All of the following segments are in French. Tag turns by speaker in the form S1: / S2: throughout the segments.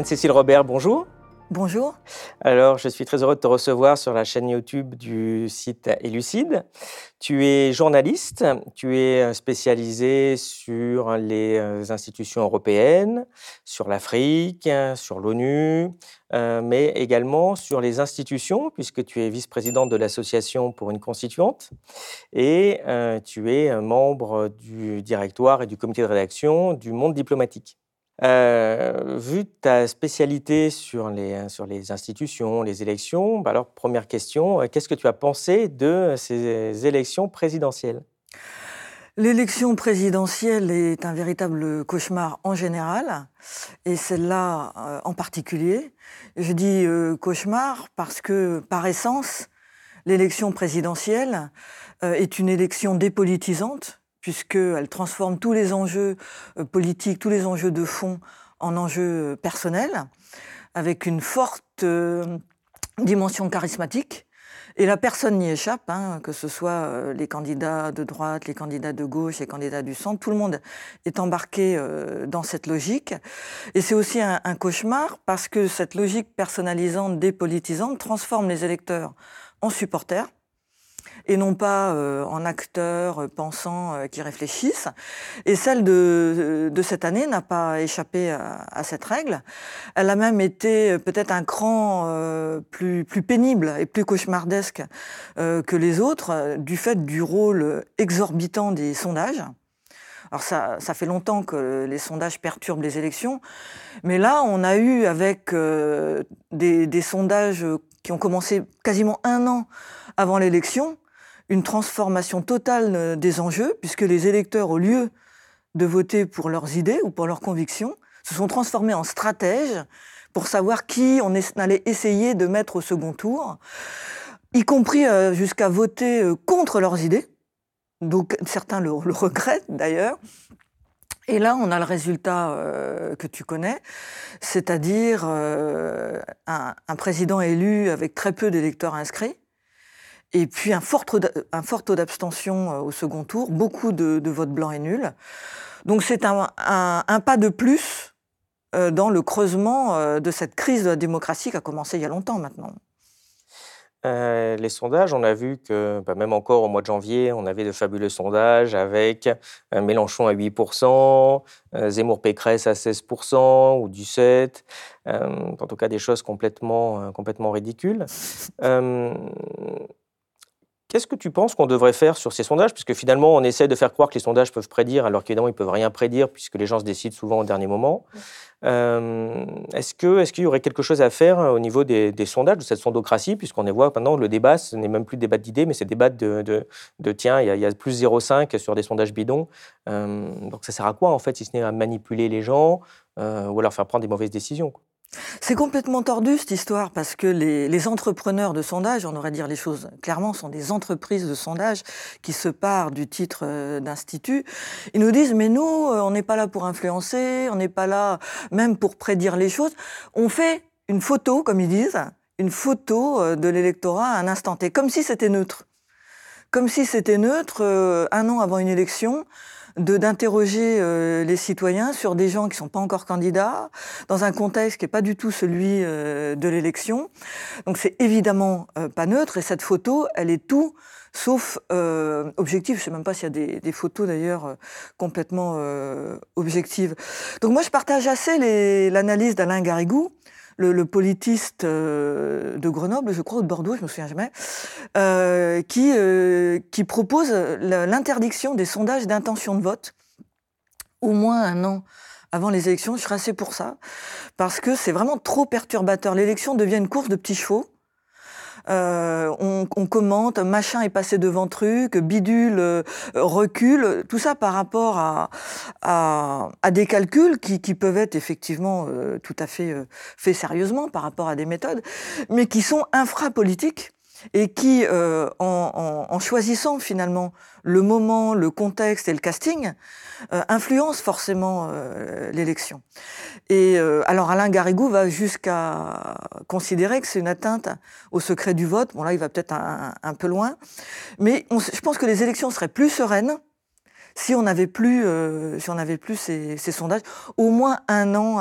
S1: Anne-Cécile Robert, bonjour.
S2: Bonjour.
S1: Alors, je suis très heureux de te recevoir sur la chaîne YouTube du site Elucide. Tu es journaliste, tu es euh, spécialisé sur les euh, institutions européennes, sur l'Afrique, sur l'ONU, euh, mais également sur les institutions, puisque tu es vice-présidente de l'Association pour une constituante et tu es membre du directoire et du comité de rédaction du Monde diplomatique. Euh, vu ta spécialité sur les, sur les institutions, les élections, bah alors première question, euh, qu'est-ce que tu as pensé de ces élections présidentielles?
S2: L'élection présidentielle est un véritable cauchemar en général, et celle-là euh, en particulier. Je dis cauchemar parce que, par essence, l'élection présidentielle est une élection dépolitisante, puisqu'elle transforme tous les enjeux euh, politiques, tous les enjeux de fond en enjeux euh, personnels, avec une forte euh, dimension charismatique. Et la personne n'y échappe, hein, que ce soit les candidats de droite, les candidats de gauche, les candidats du centre, tout le monde est embarqué dans cette logique. Et c'est aussi un, un, cauchemar parce que cette logique personnalisante, dépolitisante, transforme les électeurs en supporters et non pas euh, en acteurs euh, pensants euh, qui réfléchissent. Et celle de, cette année n'a pas échappé à, cette règle. Elle a même été peut-être un cran plus, pénible et plus cauchemardesque que les autres du fait du rôle exorbitant des sondages. Alors ça, fait longtemps que les sondages perturbent les élections, mais là, on a eu avec des, sondages qui ont commencé quasiment un an avant l'élection, une transformation totale euh, des enjeux, puisque les électeurs, au lieu de voter pour leurs idées ou pour leurs convictions, se sont transformés en stratèges pour savoir qui on allait essayer de mettre au second tour, y compris euh, jusqu'à voter euh, contre leurs idées. Donc certains le, regrettent d'ailleurs. Et là, on a le résultat que tu connais, c'est-à-dire un, un, président élu avec très peu d'électeurs inscrits, et puis un fort, taux d'abstention euh, au second tour, beaucoup de, votes blancs et nuls. Donc c'est un, pas de plus euh, dans le creusement euh, de cette crise de la démocratie qui a commencé il y a longtemps maintenant.
S1: les sondages, on a vu que bah, même encore au mois de janvier, on avait de fabuleux sondages avec Mélenchon à 8%, Zemmour Pécresse à 16% ou du 7%, en tout cas des choses complètement, complètement ridicules. Qu'est-ce que tu penses qu'on devrait faire sur ces sondages? Puisque finalement, on essaie de faire croire que les sondages peuvent prédire, alors qu'évidemment, ils ne peuvent rien prédire, puisque les gens se décident souvent au dernier moment. Euh, est-ce qu'il y aurait quelque chose à faire euh, au niveau des, sondages, de cette sondocratie, puisqu'on voit maintenant, le débat, ce n'est même plus débat d'idées, mais c'est débat de, de, tiens, il y, a, plus 0,5 sur des sondages bidons. Euh, donc ça sert à quoi, en fait, si ce n'est à manipuler les gens ou à leur faire prendre des mauvaises décisions
S2: c'est complètement tordu cette histoire parce que les, entrepreneurs de sondage, on aurait dire les choses clairement, sont des entreprises de sondage qui se partent du titre euh, d'institut. Ils nous disent mais nous, euh, on n'est pas là pour influencer, on n'est pas là même pour prédire les choses. On fait une photo, comme ils disent, une photo euh, de l'électorat à un instant T, comme si c'était neutre, comme si c'était neutre un an avant une élection d'interroger euh, les citoyens sur des gens qui sont pas encore candidats, dans un contexte qui n'est pas du tout celui euh, de l'élection. Donc c'est évidemment euh, pas neutre, et cette photo, elle est tout sauf objective. Je sais même pas s'il y a des photos d'ailleurs complètement objectives. Donc moi je partage assez l'analyse d'Alain Garrigou, le, politiste euh, de Grenoble, je crois, ou de Bordeaux, je me souviens jamais, euh, qui, euh, qui propose l'interdiction des sondages d'intention de vote au moins un an avant les élections. Je serais assez pour ça, parce que c'est vraiment trop perturbateur. L'élection devient une course de petits chevaux euh, on, commente, machin est passé devant truc, bidule euh, recule, tout ça par rapport à, des calculs qui, peuvent être effectivement euh, tout à fait faits sérieusement par rapport à des méthodes, mais qui sont infrapolitiques et qui, en, choisissant finalement le moment, le contexte et le casting, influencent forcément l'élection. Et euh, alors Alain Garrigou va jusqu'à considérer que c'est une atteinte au secret du vote. Bon là, il va peut-être un, peu loin, mais je pense que les élections seraient plus sereines si on n'avait plus, si on n'avait plus ces, sondages, au moins un an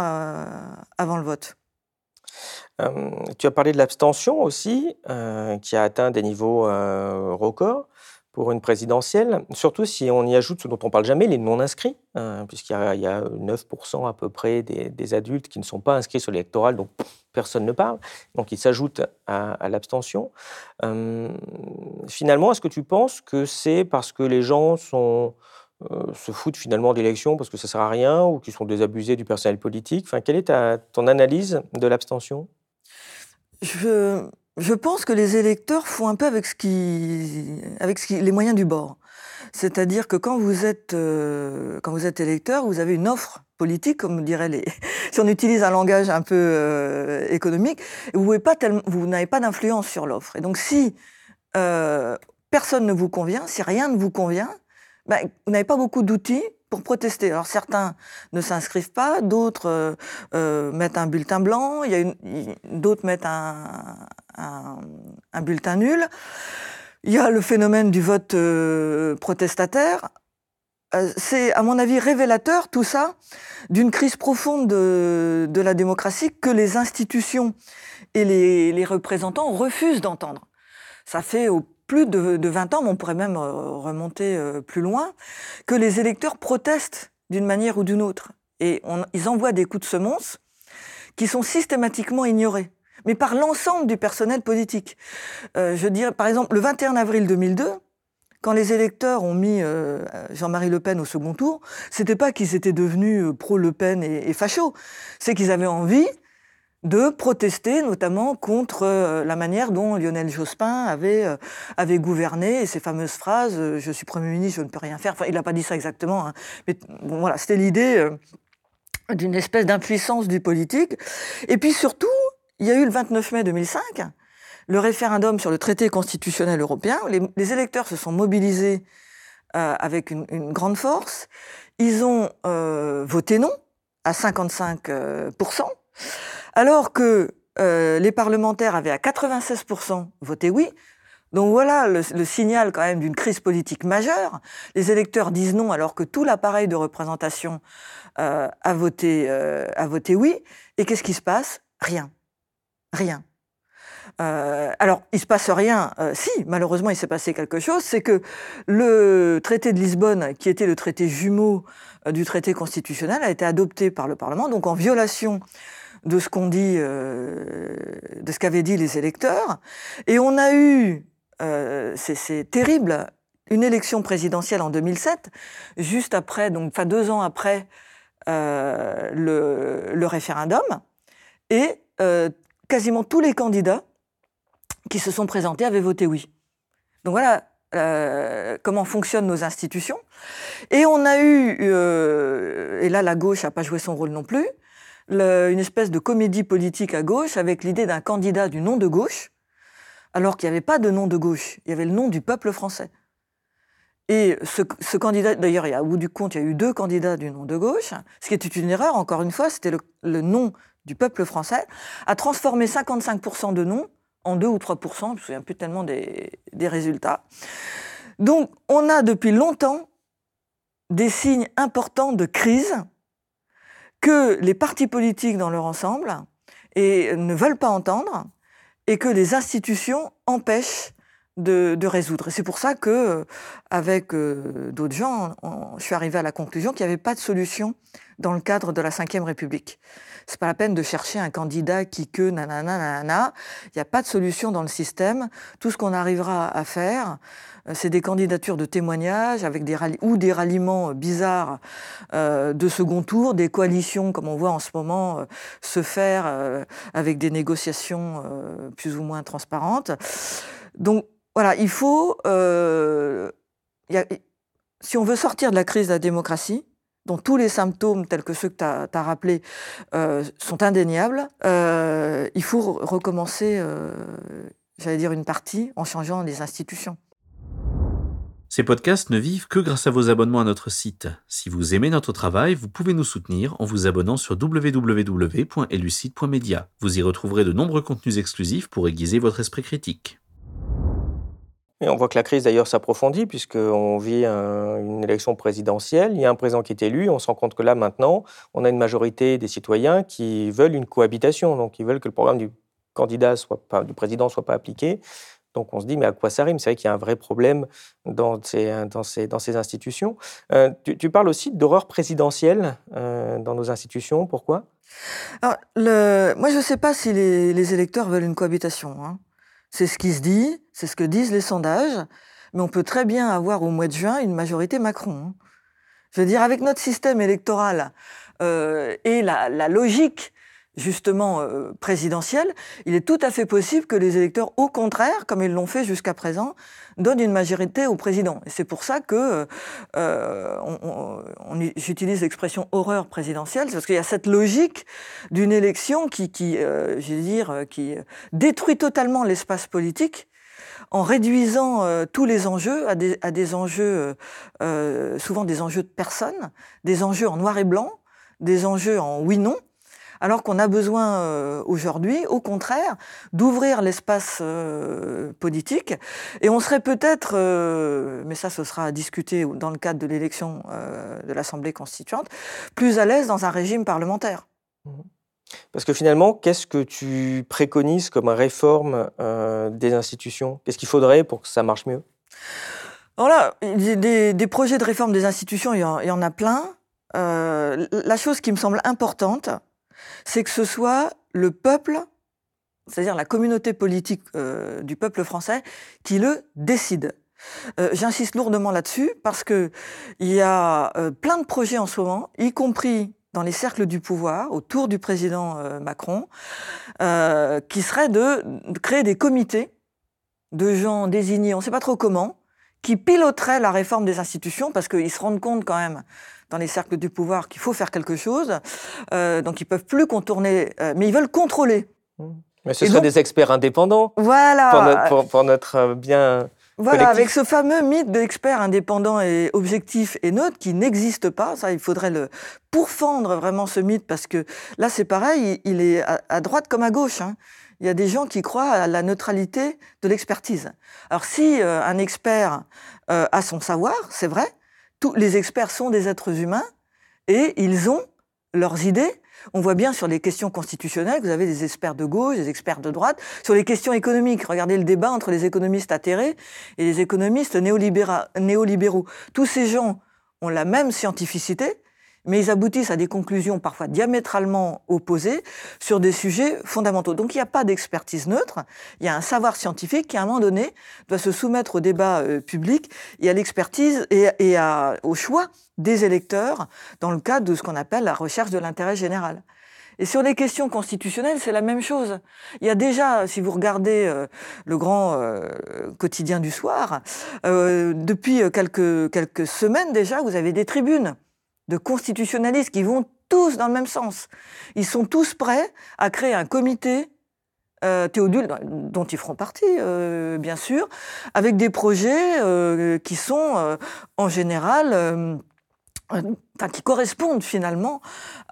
S2: avant le vote.
S1: Tu as parlé de l'abstention aussi, qui a atteint des niveaux records pour une présidentielle, surtout si on y ajoute ce dont on parle jamais, les non-inscrits, hein, puisqu'il y, a 9% à peu près des, adultes qui ne sont pas inscrits sur l'électoral, donc personne ne parle, donc ils s'ajoutent à, l'abstention. finalement, est-ce que tu penses que c'est parce que les gens euh, se foutent finalement d'élections parce que ça sert à rien ou qu'ils sont désabusés du personnel politique? Enfin, Quelle est ta, ton analyse de l'abstention?
S2: Je, pense que les électeurs font un peu avec, les moyens du bord. C'est-à-dire que quand vous êtes euh, vous électeur, vous avez une offre politique, comme dirait les. si on utilise un langage un peu euh, économique, vous n'avez pas d'influence sur l'offre. Et donc si euh, personne ne vous convient, si rien ne vous convient, ben, vous n'avez pas beaucoup d'outils pour protester. Alors certains ne s'inscrivent pas, d'autres euh, euh, mettent un bulletin blanc, d'autres mettent un, bulletin nul. Il y a le phénomène du vote euh, protestataire. C'est, à mon avis, révélateur, tout ça, d'une crise profonde de, de, la démocratie que les institutions et les, les représentants refusent d'entendre. Ça fait au plus de, 20 ans, mais on pourrait même euh, remonter euh, plus loin, que les électeurs protestent d'une manière ou d'une autre. Et ils envoient des coups de semonce qui sont systématiquement ignorés, mais par l'ensemble du personnel politique. Euh, je dirais, par exemple, le 21 avril 2002, quand les électeurs ont mis Jean-Marie Le Pen au second tour, c'était pas qu'ils étaient devenus pro-Le Pen et, et fachos, c'est qu'ils avaient envie de protester notamment contre euh, la manière dont Lionel Jospin avait, euh, gouverné et ces fameuses phrases euh, Je suis Premier ministre, je ne peux rien faire ». Enfin, il n'a pas dit ça exactement, hein. mais voilà, c'était l'idée d'une espèce d'impuissance du politique. Et puis surtout, il y a eu le 29 mai 2005, le référendum sur le traité constitutionnel européen. Les, électeurs se sont mobilisés avec une, grande force. Ils ont voté non à 55 alors que euh, les parlementaires avaient à 96% voté oui. Donc voilà le, signal quand même d'une crise politique majeure. Les électeurs disent non alors que tout l'appareil de représentation euh, a, voté, euh, a voté oui. Et qu'est-ce qui se passe? Rien. Rien. alors, il se passe rien. si, malheureusement, il s'est passé quelque chose. C'est que le traité de Lisbonne, qui était le traité jumeau du traité constitutionnel, a été adopté par le Parlement, donc en violation de ce dit, euh, de ce qu'avaient dit les électeurs. Et on a eu, euh, c'est terrible, une élection présidentielle en 2007, juste après, donc enfin deux ans après euh, le, référendum, et quasiment tous les candidats qui se sont présentés avaient voté oui. Donc voilà comment fonctionnent nos institutions. Et on a eu, et là la gauche n'a pas joué son rôle non plus, une espèce de comédie politique à gauche avec l'idée d'un candidat du nom de gauche, alors qu'il n'y avait pas de nom de gauche, il y avait le nom du peuple français. Et ce, candidat, d'ailleurs, au bout du compte, il y a eu deux candidats du nom de gauche, ce qui était une erreur, encore une fois, c'était le, nom du peuple français, a transformé 55% de noms en 2 ou 3%, je ne me souviens plus tellement des, des résultats. Donc, on a depuis longtemps des signes importants de crise que les partis politiques dans leur ensemble et ne veulent pas entendre et que les institutions empêchent de, résoudre. c'est pour ça que, avec euh, d'autres gens, je suis arrivé à la conclusion qu'il n'y avait pas de solution dans le cadre de la Ve République. C'est pas la peine de chercher un candidat qui que nanana nanana. Il n'y a pas de solution dans le système. Tout ce qu'on arrivera à faire, euh, c'est des candidatures de témoignages avec des ou des ralliements euh, bizarres euh, de second tour, des coalitions comme on voit en ce moment se faire avec des négociations plus ou moins transparentes. Donc voilà, il faut, si on veut sortir de la crise de la démocratie, dont tous les symptômes, tels que ceux que tu as, rappelés, sont indéniables, il faut recommencer, j'allais dire, une partie en changeant les institutions.
S3: Ces podcasts ne vivent que grâce à vos abonnements à notre site. Si vous aimez notre travail, vous pouvez nous soutenir en vous abonnant sur www.elucide.media. Vous y retrouverez de nombreux contenus exclusifs pour aiguiser votre esprit critique.
S1: Et on voit que la crise d'ailleurs s'approfondit puisqu'on vit une élection présidentielle, il y a un président qui est élu, on se rend compte que là maintenant, on a une majorité des citoyens qui veulent une cohabitation, donc ils veulent que le programme du candidat soit pas, du président soit pas appliqué. Donc on se dit, mais à quoi ça rime? C'est vrai qu'il y a un vrai problème dans ces, dans ces, dans ces institutions. Euh, tu, parles aussi d'horreur présidentielle euh, dans nos institutions. Pourquoi?
S2: Moi, je ne sais pas si les, électeurs veulent une cohabitation. Hein. C'est ce qui se dit, c'est ce que disent les sondages, mais on peut très bien avoir au mois de juin une majorité Macron. Hein. Je veux dire, avec notre système électoral euh, et la, logique justement euh, présidentielle, il est tout à fait possible que les électeurs, au contraire, comme ils l'ont fait jusqu'à présent, donnent une majorité au président. Et c'est pour ça que euh, j'utilise l'expression horreur présidentielle, parce qu'il y a cette logique d'une élection qui, euh, dire, qui détruit totalement l'espace politique en réduisant tous les enjeux à des, à des enjeux, souvent des enjeux de personnes, des enjeux en noir et blanc, des enjeux en oui-non, alors qu'on a besoin euh, aujourd'hui, au contraire, d'ouvrir l'espace euh, politique. Et on serait peut-être, euh, mais ça ce sera à discuter dans le cadre de l'élection de l'Assemblée constituante, plus à l'aise dans un régime parlementaire. Mmh.
S1: Parce que finalement, qu'est-ce que tu préconises comme réforme des institutions? Qu'est-ce qu'il faudrait pour que ça marche mieux?
S2: Voilà, des, des, projets de réforme des institutions, il y en, il y en a plein. la chose qui me semble importante, c'est que ce soit le peuple, c'est-à-dire la communauté politique euh, du peuple français, qui le décide. Euh, j'insiste lourdement là-dessus parce qu'il y a euh, plein de projets en ce moment, y compris dans les cercles du pouvoir, autour du président Macron, qui serait de, créer des comités de gens désignés, on ne sait pas trop comment, qui piloteraient la réforme des institutions, parce qu'ils se rendent compte quand même dans les cercles du pouvoir qu'il faut faire quelque chose. Euh, donc ils peuvent plus contourner, euh, mais ils veulent contrôler.
S1: Mmh. Mais ce seraient des experts indépendants.
S2: Voilà.
S1: Pour notre, euh, bien.
S2: Voilà, avec ce fameux mythe d'experts indépendants et objectifs et neutres qui n'existe pas. Ça, il faudrait le pourfendre vraiment ce mythe parce que là, c'est pareil, il est à, droite comme à gauche. Hein. Il y a des gens qui croient à la neutralité de l'expertise. Alors, si un expert a son savoir, c'est vrai, tous les experts sont des êtres humains et ils ont leurs idées. On voit bien sur les questions constitutionnelles, vous avez des experts de gauche, des experts de droite. Sur les questions économiques, regardez le débat entre les économistes atterrés et les économistes néolibéraux. Tous ces gens ont la même scientificité, mais ils aboutissent à des conclusions parfois diamétralement opposées sur des sujets fondamentaux. Donc il n'y a pas d'expertise neutre, il y a un savoir scientifique qui à un moment donné doit se soumettre au débat euh, public et à l'expertise et, au choix des électeurs dans le cadre de ce qu'on appelle la recherche de l'intérêt général. Et sur les questions constitutionnelles, c'est la même chose. Il y a déjà, si vous regardez euh, le grand euh, quotidien du soir, depuis quelques, quelques semaines déjà, vous avez des tribunes de constitutionnalistes qui vont tous dans le même sens. Ils sont tous prêts à créer un comité euh, Théodule, dont ils feront partie, euh, bien sûr, avec des projets euh, qui sont en général, qui correspondent finalement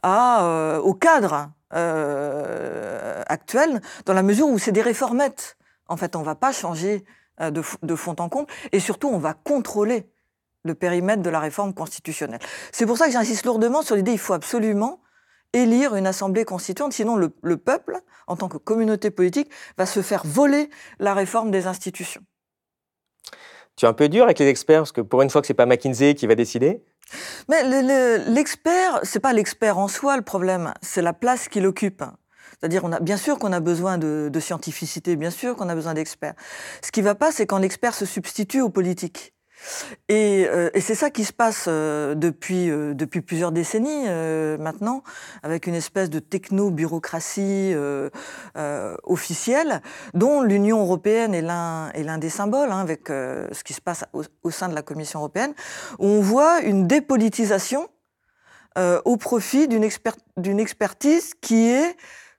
S2: au cadre actuel, dans la mesure où c'est des réformettes. En fait, on ne va pas changer de, de fond en comble, et surtout, on va contrôler le périmètre de la réforme constitutionnelle. C'est pour ça que j'insiste lourdement sur l'idée qu'il faut absolument élire une assemblée constituante, sinon le, peuple, en tant que communauté politique, va se faire voler la réforme des institutions.
S1: Tu es un peu dur avec les experts, parce que pour une fois que c'est pas McKinsey qui va décider?
S2: Mais l'expert, c'est pas l'expert en soi le problème, c'est la place qu'il occupe. C'est-à-dire, on a bien sûr qu'on a besoin de, de, scientificité, bien sûr qu'on a besoin d'experts. Ce qui va pas, c'est quand l'expert se substitue aux Euh, et, c'est ça qui se passe euh, depuis, euh, depuis plusieurs décennies maintenant, avec une espèce de techno-bureaucratie officielle, dont l'Union européenne est l'un des symboles, hein, avec ce qui se passe au, sein de la Commission européenne, où on voit une dépolitisation au profit d'une expertise qui est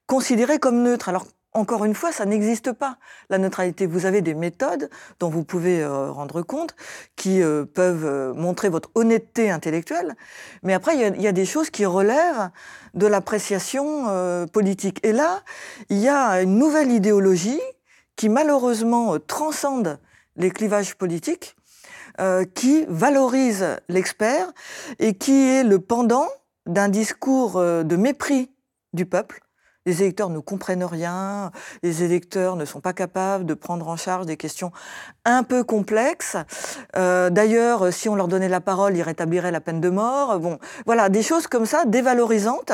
S2: considérée comme neutre. Alors encore une fois, ça n'existe pas, la neutralité. Vous avez des méthodes dont vous pouvez euh, rendre compte, qui euh, peuvent euh, montrer votre honnêteté intellectuelle, mais après, il y, a des choses qui relèvent de l'appréciation politique. Et là, il y a une nouvelle idéologie qui malheureusement transcende les clivages politiques, qui valorise l'expert et qui est le pendant d'un discours de mépris du peuple. Les électeurs ne comprennent rien, les électeurs ne sont pas capables de prendre en charge des questions un peu complexes. Euh, d'ailleurs, si on leur donnait la parole, ils rétabliraient la peine de mort. Bon, voilà, des choses comme ça, dévalorisantes,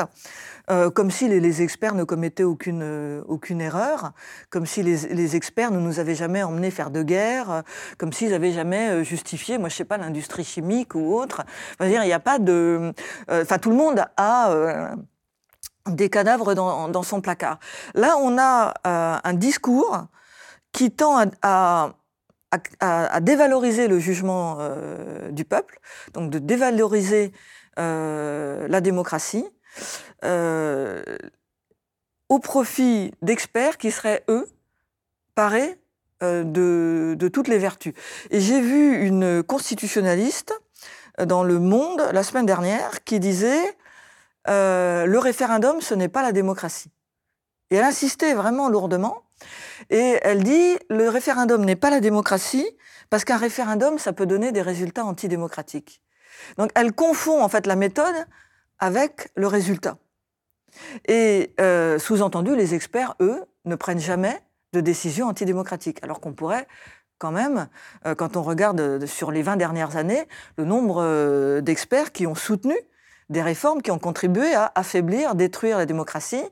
S2: euh, comme si les, experts ne commettaient aucune, euh, erreur, comme si les, experts ne nous avaient jamais emmenés faire de guerre, euh, comme s'ils n'avaient jamais justifié, moi je sais pas, l'industrie chimique ou autre. Enfin, il n'y a pas de... Enfin, tout le monde a des cadavres dans, son placard. Là, on a un discours qui tend à, dévaloriser le jugement du peuple, donc de dévaloriser la démocratie, euh, au profit d'experts qui seraient, eux, parés euh, de, toutes les vertus. Et j'ai vu une constitutionnaliste euh, dans Le Monde la semaine dernière qui disait le référendum, ce n'est pas la démocratie. Et elle insistait vraiment lourdement. Et elle dit le référendum n'est pas la démocratie parce qu'un référendum, ça peut donner des résultats antidémocratiques. Donc elle confond en fait la méthode avec le résultat. Et euh, sous-entendu, les experts, eux, ne prennent jamais de décision antidémocratique, alors qu'on pourrait quand même, euh, quand on regarde euh, sur les 20 dernières années, le nombre d'experts qui ont soutenu des réformes qui ont contribué à affaiblir, détruire la démocratie,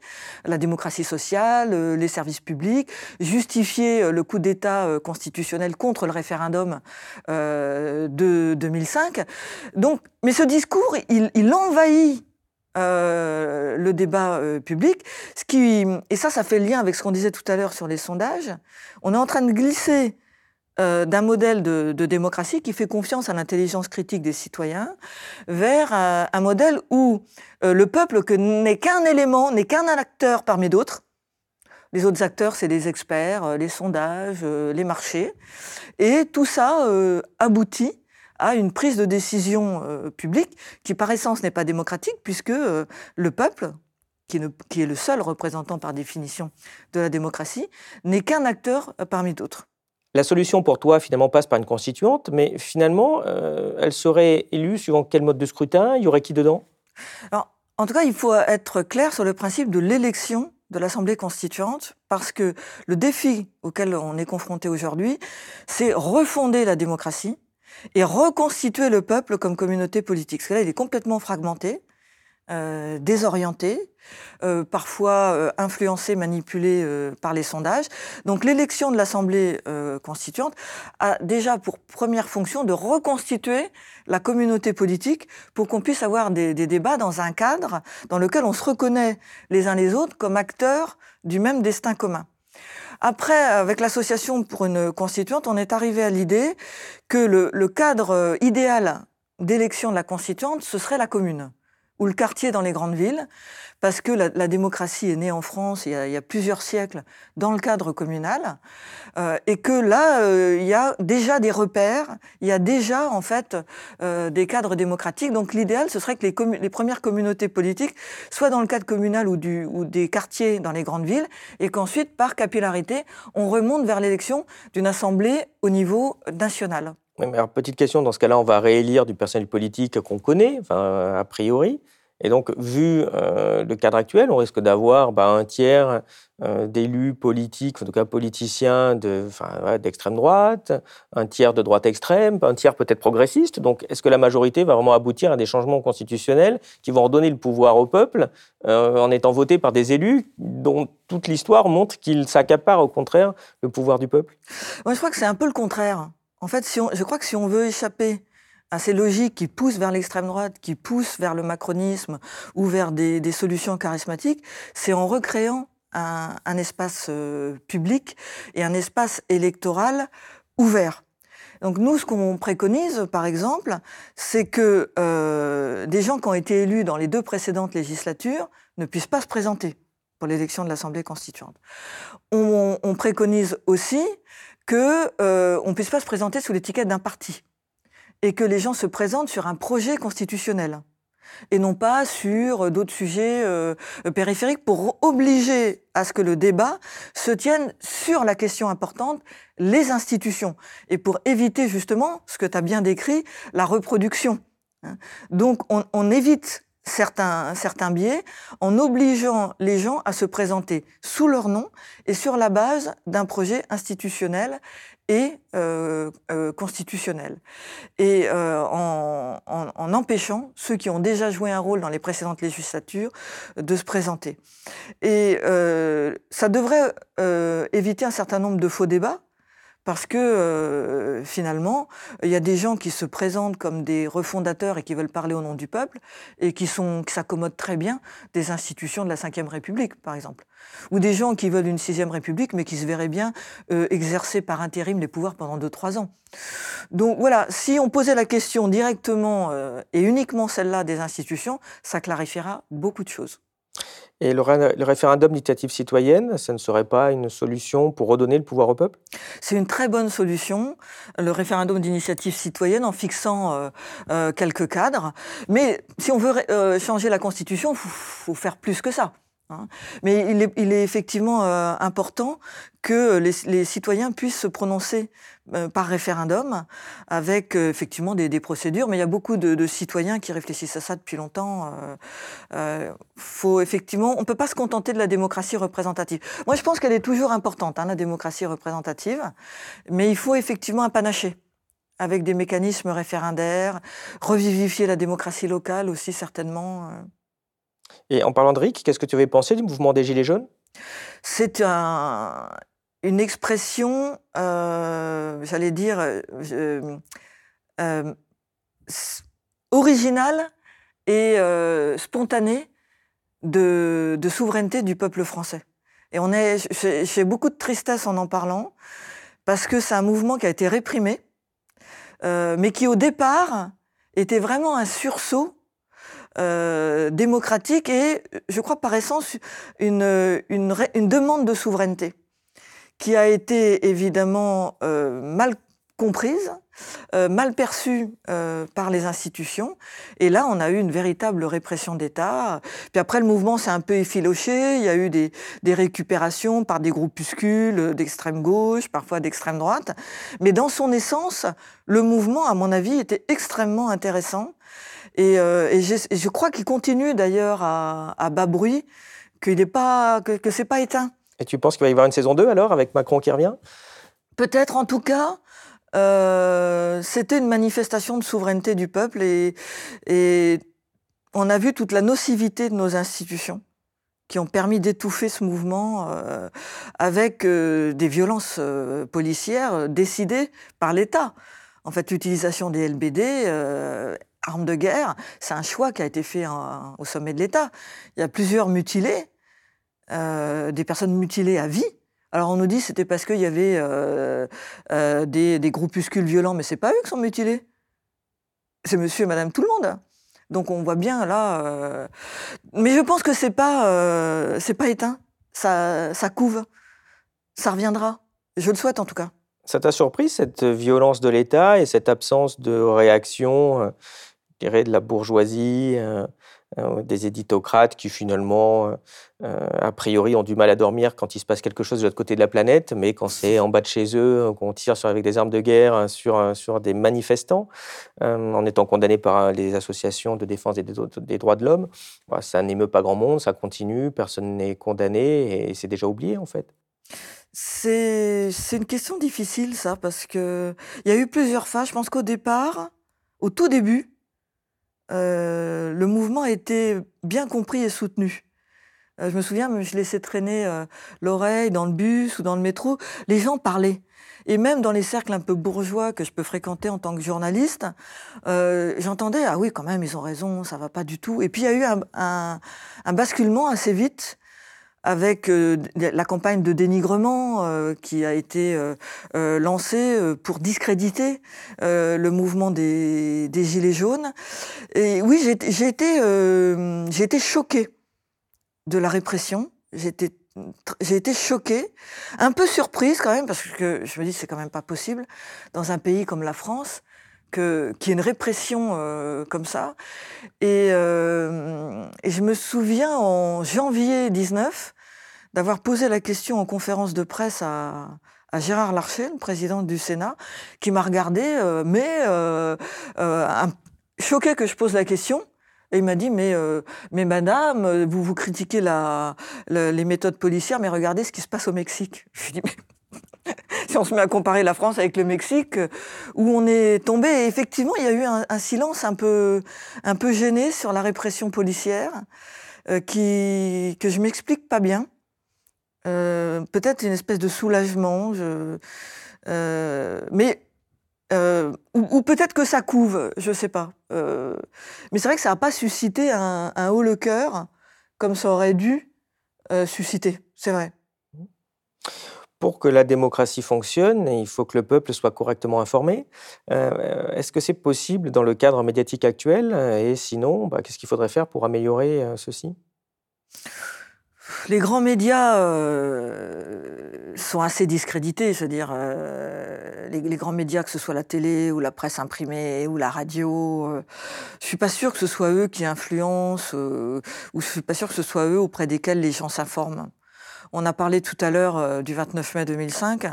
S2: la démocratie sociale, les services publics, justifier le coup d'État constitutionnel contre le référendum de 2005. Donc, mais ce discours, il, envahit euh, le débat euh, public. Ce qui, et ça, ça fait lien avec ce qu'on disait tout à l'heure sur les sondages. On est en train de glisser euh, d'un modèle de, démocratie qui fait confiance à l'intelligence critique des citoyens vers un modèle où le peuple n'est qu'un élément, n'est qu'un acteur parmi d'autres. Les autres acteurs, c'est les experts, les sondages, les marchés. Et tout ça aboutit à une prise de décision euh, publique qui, par essence, n'est pas démocratique, puisque euh, le peuple, qui, est le seul représentant par définition de la démocratie, n'est qu'un acteur euh, parmi d'autres.
S1: La solution pour toi, finalement, passe par une constituante, mais finalement, elle serait élue suivant quel mode de scrutin? Il y aurait qui dedans?
S2: En tout cas, il faut être clair sur le principe de l'élection de l'Assemblée constituante, parce que le défi auquel on est confronté aujourd'hui, c'est refonder la démocratie, et reconstituer le peuple comme communauté politique. Parce que là, il est complètement fragmenté, euh, désorienté, euh, parfois euh, influencé, manipulé par les sondages. Donc l'élection de l'Assemblée constituante a déjà pour première fonction de reconstituer la communauté politique pour qu'on puisse avoir des, débats dans un cadre dans lequel on se reconnaît les uns les autres comme acteurs du même destin commun. Après, avec l'association pour une constituante, on est arrivé à l'idée que le, cadre euh, idéal d'élection de la constituante, ce serait la commune ou le quartier dans les grandes villes, parce que la, démocratie est née en France il y, a, plusieurs siècles dans le cadre communal, euh, et que là, euh, il y a déjà des repères, il y a déjà en fait euh, des cadres démocratiques. Donc l'idéal, ce serait que les, premières communautés politiques soient dans le cadre communal ou des quartiers dans les grandes villes, et qu'ensuite, par capillarité, on remonte vers l'élection d'une assemblée au niveau national.
S1: Alors, petite question, dans ce cas-là, on va réélire du personnel politique qu'on connaît, enfin, a priori. Et donc, vu euh, le cadre actuel, on risque d'avoir bah, un tiers euh, d'élus politiques, en tout cas politiciens d'extrême droite, un tiers de droite extrême, un tiers peut-être progressiste. Donc, est-ce que la majorité va vraiment aboutir à des changements constitutionnels qui vont redonner le pouvoir au peuple euh, en étant votés par des élus dont toute l'histoire montre qu'ils s'accaparent au contraire le pouvoir du peuple?
S2: Moi, je crois que c'est un peu le contraire. En fait, je crois que si on veut échapper à ces logiques qui poussent vers l'extrême droite, qui poussent vers le macronisme ou vers des, solutions charismatiques, c'est en recréant un, espace euh, public et un espace électoral ouvert. Donc nous, ce qu'on préconise, par exemple, c'est que euh, des gens qui ont été élus dans les deux précédentes législatures ne puissent pas se présenter pour l'élection de l'Assemblée constituante. On, on préconise aussi qu'on euh, ne puisse pas se présenter sous l'étiquette d'un parti et que les gens se présentent sur un projet constitutionnel. et non pas sur d'autres sujets euh, périphériques pour obliger à ce que le débat se tienne sur la question importante, les institutions, et pour éviter justement ce que tu as bien décrit, la reproduction. Hein. Donc on, on évite certains, certains biais en obligeant les gens à se présenter sous leur nom et sur la base d'un projet institutionnel et euh, euh, constitutionnel. Et euh, en, en, empêchant ceux qui ont déjà joué un rôle dans les précédentes législatures de se présenter. Et ça devrait éviter un certain nombre de faux débats parce que euh, finalement, il y a des gens qui se présentent comme des refondateurs et qui veulent parler au nom du peuple et qui sont qui s'accommodent très bien des institutions de la Ve République, par exemple, ou des gens qui veulent une Sixième République mais qui se verraient bien euh, exercer par intérim les pouvoirs pendant deux trois ans. Donc voilà, si on posait la question directement euh, et uniquement celle-là des institutions, ça clarifiera beaucoup de choses.
S1: Et le, référendum d'initiative citoyenne, ça ne serait pas une solution pour redonner le pouvoir au peuple?
S2: C'est une très bonne solution, le référendum d'initiative citoyenne, en fixant euh, euh, quelques cadres. Mais si on veut euh, changer la Constitution, il faut, faire plus que ça. Hein. Mais il est, effectivement euh, important que les, citoyens puissent se prononcer euh, par référendum avec euh, effectivement des, procédures. Mais il y a beaucoup de, de, citoyens qui réfléchissent à ça depuis longtemps. faut effectivement, on peut pas se contenter de la démocratie représentative. Moi, je pense qu'elle est toujours importante, hein, la démocratie représentative, mais il faut effectivement un panaché avec des mécanismes référendaires, revivifier la démocratie locale aussi certainement.
S1: Et en parlant de RIC, qu'est-ce que tu avais pensé du mouvement des Gilets jaunes?
S2: C'est un, une expression, euh, j'allais dire, euh, euh, originale et spontanée de, souveraineté du peuple français. Et on est, j'ai beaucoup de tristesse en en parlant, parce que c'est un mouvement qui a été réprimé, mais qui au départ était vraiment un sursaut euh, démocratique et, je crois par essence, une, une, demande de souveraineté qui a été évidemment euh, mal comprise, euh, mal perçue par les institutions. Et là, on a eu une véritable répression d'État. Puis après, le mouvement s'est un peu effiloché. Il y a eu des récupérations par des groupuscules d'extrême gauche, parfois d'extrême droite. Mais dans son essence, le mouvement, à mon avis, était extrêmement intéressant. Et, euh, et, je, et je, crois qu'il continue d'ailleurs à, à, bas bruit, qu'il n'est pas, que, que c'est pas éteint.
S1: Et tu penses qu'il va y avoir une saison 2 alors, avec Macron qui revient?
S2: Peut-être en tout cas. Euh, c'était une manifestation de souveraineté du peuple et, et on a vu toute la nocivité de nos institutions qui ont permis d'étouffer ce mouvement euh, avec euh, des violences policières décidées par l'État. En fait, l'utilisation des LBD armes de guerre, c'est un choix qui a été fait au sommet de l'État. Il y a plusieurs mutilés, euh, des personnes mutilées à vie. Alors on nous dit c'était parce qu'il y avait euh, euh, des, groupuscules violents, mais c'est pas eux qui sont mutilés. C'est monsieur et madame tout le monde. Donc on voit bien là. Mais je pense que c'est pas, c'est pas éteint. Ça, ça couve. Ça reviendra. Je le souhaite en tout cas.
S1: Ça t'a surpris cette violence de l'État et cette absence de réaction de la bourgeoisie, euh, euh, des éditocrates qui finalement, euh, a priori, ont du mal à dormir quand il se passe quelque chose de l'autre côté de la planète, mais quand c'est en bas de chez eux, qu'on tire avec des armes de guerre sur, sur des manifestants, en étant condamnés par les associations de défense des, des droits de l'homme, bah, ça n'émeut pas grand monde, ça continue, personne n'est condamné et c'est déjà oublié en fait.
S2: C'est une question difficile, ça, parce qu'il y a eu plusieurs phases. Je pense qu'au départ, au tout début, euh, le mouvement été bien compris et soutenu. Euh, je me souviens, je laissais traîner euh, l'oreille dans le bus ou dans le métro. Les gens parlaient. Et même dans les cercles un peu bourgeois que je peux fréquenter en tant que journaliste, j'entendais ah oui quand même ils ont raison, ça va pas du tout. Et puis il y a eu un basculement assez vite avec euh, la campagne de dénigrement euh, qui a été euh, lancée pour discréditer le mouvement des, Gilets jaunes. Et oui, j'ai été, choquée de la répression. J'ai été, j'ai été choquée, un peu surprise quand même, parce que je me dis c'est quand même pas possible dans un pays comme la France qu'il y ait une répression comme ça. Et, et, je me souviens en janvier 19 d'avoir posé la question en conférence de presse à, Gérard Larcher, le président du Sénat, qui m'a regardé, euh, mais euh, euh, choqué que je pose la question. Et il m'a dit, mais, mais madame, vous vous critiquez les méthodes policières, mais regardez ce qui se passe au Mexique. Je lui ai dit, mais si on se met à comparer la France avec le Mexique, où on est tombé, effectivement, il y a eu un, silence un peu, un peu gêné sur la répression policière, qui, que je m'explique pas bien. Euh, peut-être une espèce de soulagement, euh, mais euh, ou, peut-être que ça couve, je ne sais pas. mais c'est vrai que ça n'a pas suscité un, haut le cœur comme ça aurait dû susciter. C'est vrai.
S1: Pour que la démocratie fonctionne, il faut que le peuple soit correctement informé. Est-ce que c'est possible dans le cadre médiatique actuel? Et sinon, bah, qu'est-ce qu'il faudrait faire pour améliorer ceci?
S2: Les grands médias euh, sont assez discrédités, c'est-à-dire euh, les, grands médias, que ce soit la télé ou la presse imprimée ou la radio. Euh, je suis pas sûr que ce soit eux qui influencent, ou je suis pas sûr que ce soit eux auprès desquels les gens s'informent. On a parlé tout à l'heure du 29 mai 2005.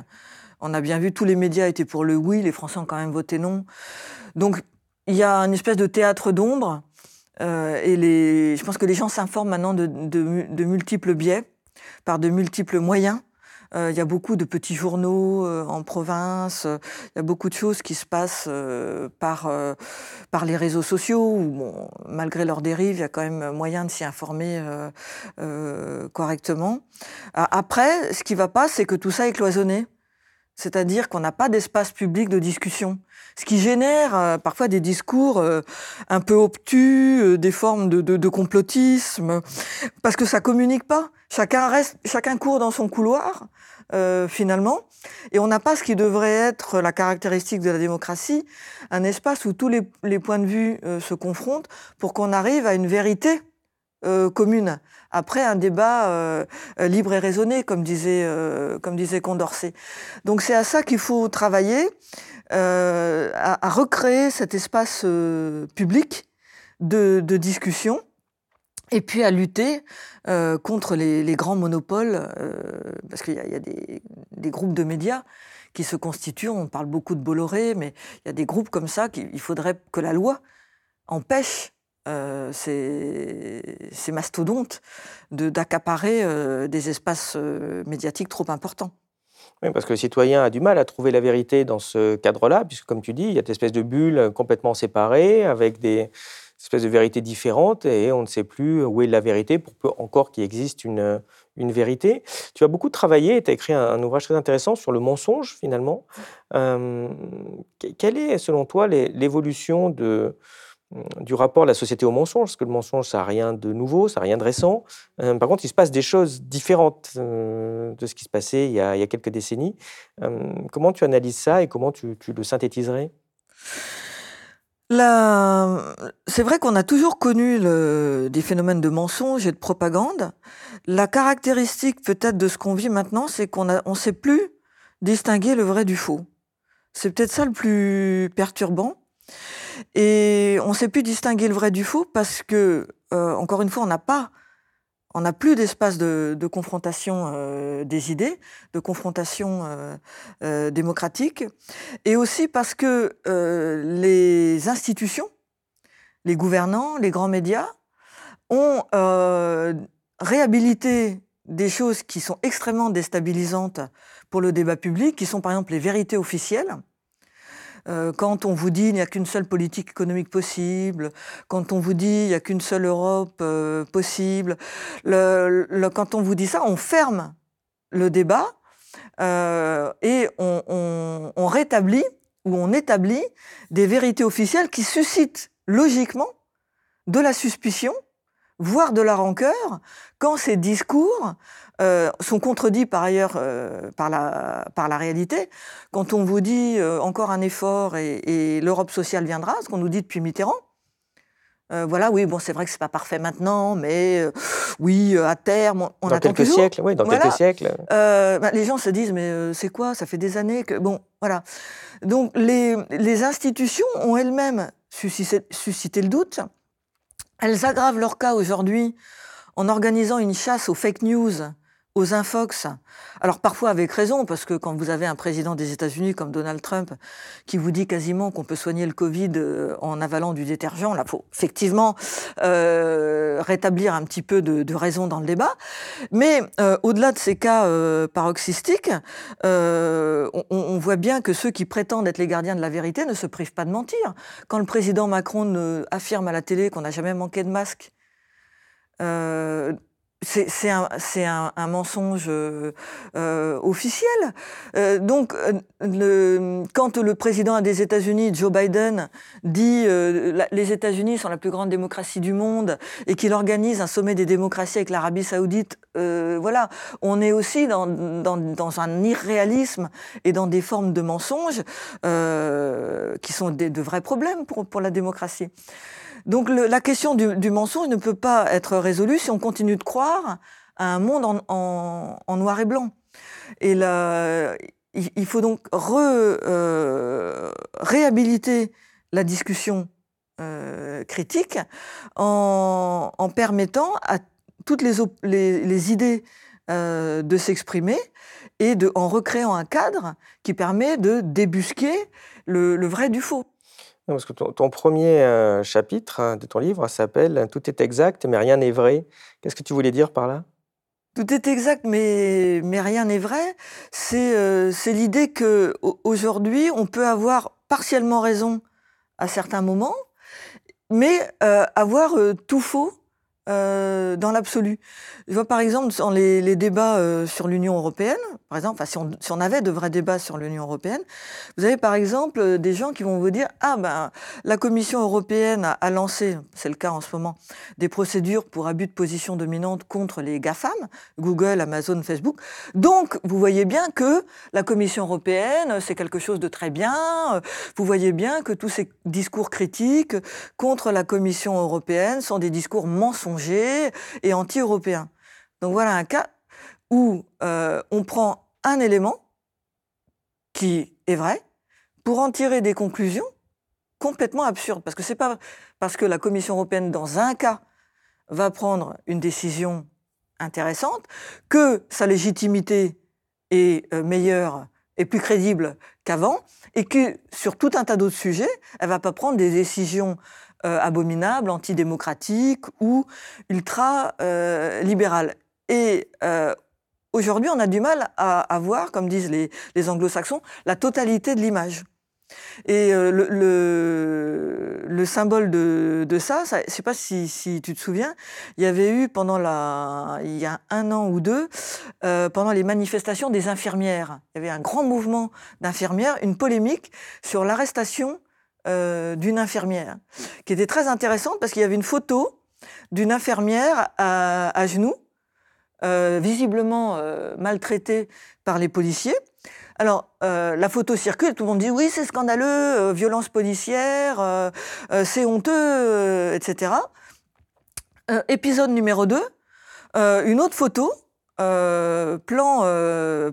S2: On a bien vu tous les médias étaient pour le oui, les Français ont quand même voté non. Donc il y a une espèce de théâtre d'ombre euh, et je pense que les gens s'informent maintenant de, multiples biais, par de multiples moyens. Euh, il y a beaucoup de petits journaux euh, en province, il y a beaucoup de choses qui se passent par, par les réseaux sociaux, où malgré leur dérive, il y a quand même moyen de s'y informer correctement. Après, ce qui ne va pas, c'est que tout ça est cloisonné. C'est-à-dire qu'on n'a pas d'espace public de discussion ce qui génère euh, parfois des discours euh, un peu obtus, euh, des formes de, complotisme, parce que ça communique pas. Chacun court dans son couloir finalement, et on n'a pas ce qui devrait être la caractéristique de la démocratie, un espace où tous les, points de vue se confrontent pour qu'on arrive à une vérité commune. Après un débat libre et raisonné, comme disait, Condorcet. Donc c'est à ça qu'il faut travailler. Euh, à, recréer cet espace euh, public de, discussion et puis à lutter euh, contre les, grands monopoles, parce qu'il y a, des, groupes de médias qui se constituent, on parle beaucoup de Bolloré, mais il y a des groupes comme ça qu'il faudrait que la loi empêche ces, ces, mastodontes d'accaparer des espaces médiatiques trop importants.
S1: Oui, parce que le citoyen a du mal à trouver la vérité dans ce cadre-là, puisque, comme tu dis, il y a des espèces de bulles complètement séparées, avec des espèces de vérités différentes, et on ne sait plus où est la vérité, pour peu encore qu'il existe une, une vérité. Tu as beaucoup travaillé, tu as écrit un, ouvrage très intéressant sur le mensonge, finalement. Euh, quelle est, selon toi, l'évolution de du rapport de la société au mensonge, parce que le mensonge, ça n'a rien de nouveau, ça n'a rien de récent. Euh, par contre, il se passe des choses différentes euh, de ce qui se passait il y a, quelques décennies. Euh, comment tu analyses ça et comment tu, le synthétiserais?
S2: C'est vrai qu'on a toujours connu des phénomènes de mensonge et de propagande. La caractéristique peut-être de ce qu'on vit maintenant, c'est qu'on ne sait plus distinguer le vrai du faux. C'est peut-être ça le plus perturbant. Et on ne sait plus distinguer le vrai du faux parce que, euh, encore une fois, on n'a pas, on n'a plus d'espace de, confrontation euh, des idées, de confrontation euh, démocratique, et aussi parce que les institutions, les gouvernants, les grands médias ont réhabilité des choses qui sont extrêmement déstabilisantes pour le débat public, qui sont par exemple les vérités officielles euh, quand on vous dit qu'il n'y a qu'une seule politique économique possible, quand on vous dit qu'il n'y a qu'une seule Europe euh, possible, quand on vous dit ça, on ferme le débat euh, et on, rétablit ou on établit des vérités officielles qui suscitent logiquement de la suspicion, voire de la rancœur, quand ces discours euh, sont contredits par ailleurs euh, par, la, par la réalité. Quand on vous dit euh, encore un effort et, l'Europe sociale viendra, ce qu'on nous dit depuis Mitterrand, voilà, oui, bon, c'est vrai que c'est pas parfait maintenant, mais oui, à terme, on,
S1: dans
S2: attend
S1: quelques siècles, oui, dans quelques siècles.
S2: Bah, les gens se disent, mais c'est quoi Ça fait des années que bon, voilà. Donc les, les institutions ont elles-mêmes suscité, suscité, le doute. Elles aggravent leur cas aujourd'hui en organisant une chasse aux fake news aux infox. Alors parfois avec raison, parce que quand vous avez un président des États-Unis comme Donald Trump qui vous dit quasiment qu'on peut soigner le Covid euh, en avalant du détergent, là faut effectivement euh, rétablir un petit peu de, raison dans le débat. Mais euh, au-delà de ces cas paroxystiques, on, on, voit bien que ceux qui prétendent être les gardiens de la vérité ne se privent pas de mentir. Quand le président Macron affirme à la télé qu'on n'a jamais manqué de masque, c'est un, mensonge euh, euh officiel. Euh, donc, quand le président des États-Unis, Joe Biden, dit euh, les États-Unis sont la plus grande démocratie du monde et qu'il organise un sommet des démocraties avec l'Arabie Saoudite, voilà, on est aussi dans, un irréalisme et dans des formes de mensonges qui sont de vrais problèmes pour la démocratie. Donc la question du, mensonge ne peut pas être résolue si on continue de croire à un monde en, noir et blanc. Et il, faut donc euh, réhabiliter la discussion euh, critique en, permettant à toutes les, idées euh, de s'exprimer et en recréant un cadre qui permet de débusquer le vrai du faux.
S1: Parce que ton, premier euh, chapitre hein, de ton livre s'appelle Tout est exact, mais rien n'est vrai. Qu'est-ce que tu voulais dire par là?
S2: Tout est exact, mais, mais rien n'est vrai. C'est euh, l'idée qu'aujourd'hui, on peut avoir partiellement raison à certains moments, mais euh, avoir tout faux euh, dans l'absolu. Je vois par exemple dans les, débats euh, sur l'Union européenne, par exemple, si, on, si, on, avait de vrais débats sur l'Union européenne, vous avez par exemple euh, des gens qui vont vous dire ah ben la Commission européenne a, lancé, c'est le cas en ce moment, des procédures pour abus de position dominante contre les GAFAM, Google, Amazon, Facebook. Donc vous voyez bien que la Commission européenne c'est quelque chose de très bien. Vous voyez bien que tous ces discours critiques contre la Commission européenne sont des discours mensongers et anti-européen. Donc voilà un cas où euh, on prend un élément qui est vrai pour en tirer des conclusions complètement absurdes. Parce que c'est pas parce que la Commission européenne, dans un cas, va prendre une décision intéressante que sa légitimité est euh, meilleure et plus crédible qu'avant, et que sur tout un tas d'autres sujets, elle va pas prendre des décisions abominable, antidémocratique ou ultra-libéral. et euh, aujourd'hui, on a du mal à, voir, comme disent les, anglo-saxons, la totalité de l'image. Et euh, le, symbole de, ça, je ne sais pas si, tu te souviens, il y avait eu pendant la, il y a un an ou deux, pendant les manifestations des infirmières, il y avait un grand mouvement d'infirmières, une polémique sur l'arrestation euh, d'une infirmière, qui était très intéressante parce qu'il y avait une photo d'une infirmière à, genoux, euh, visiblement euh, maltraitée par les policiers. Alors, la photo circule, tout le monde dit oui, c'est scandaleux, violence policière, c'est honteux, etc. épisode numéro 2, une autre photo, plan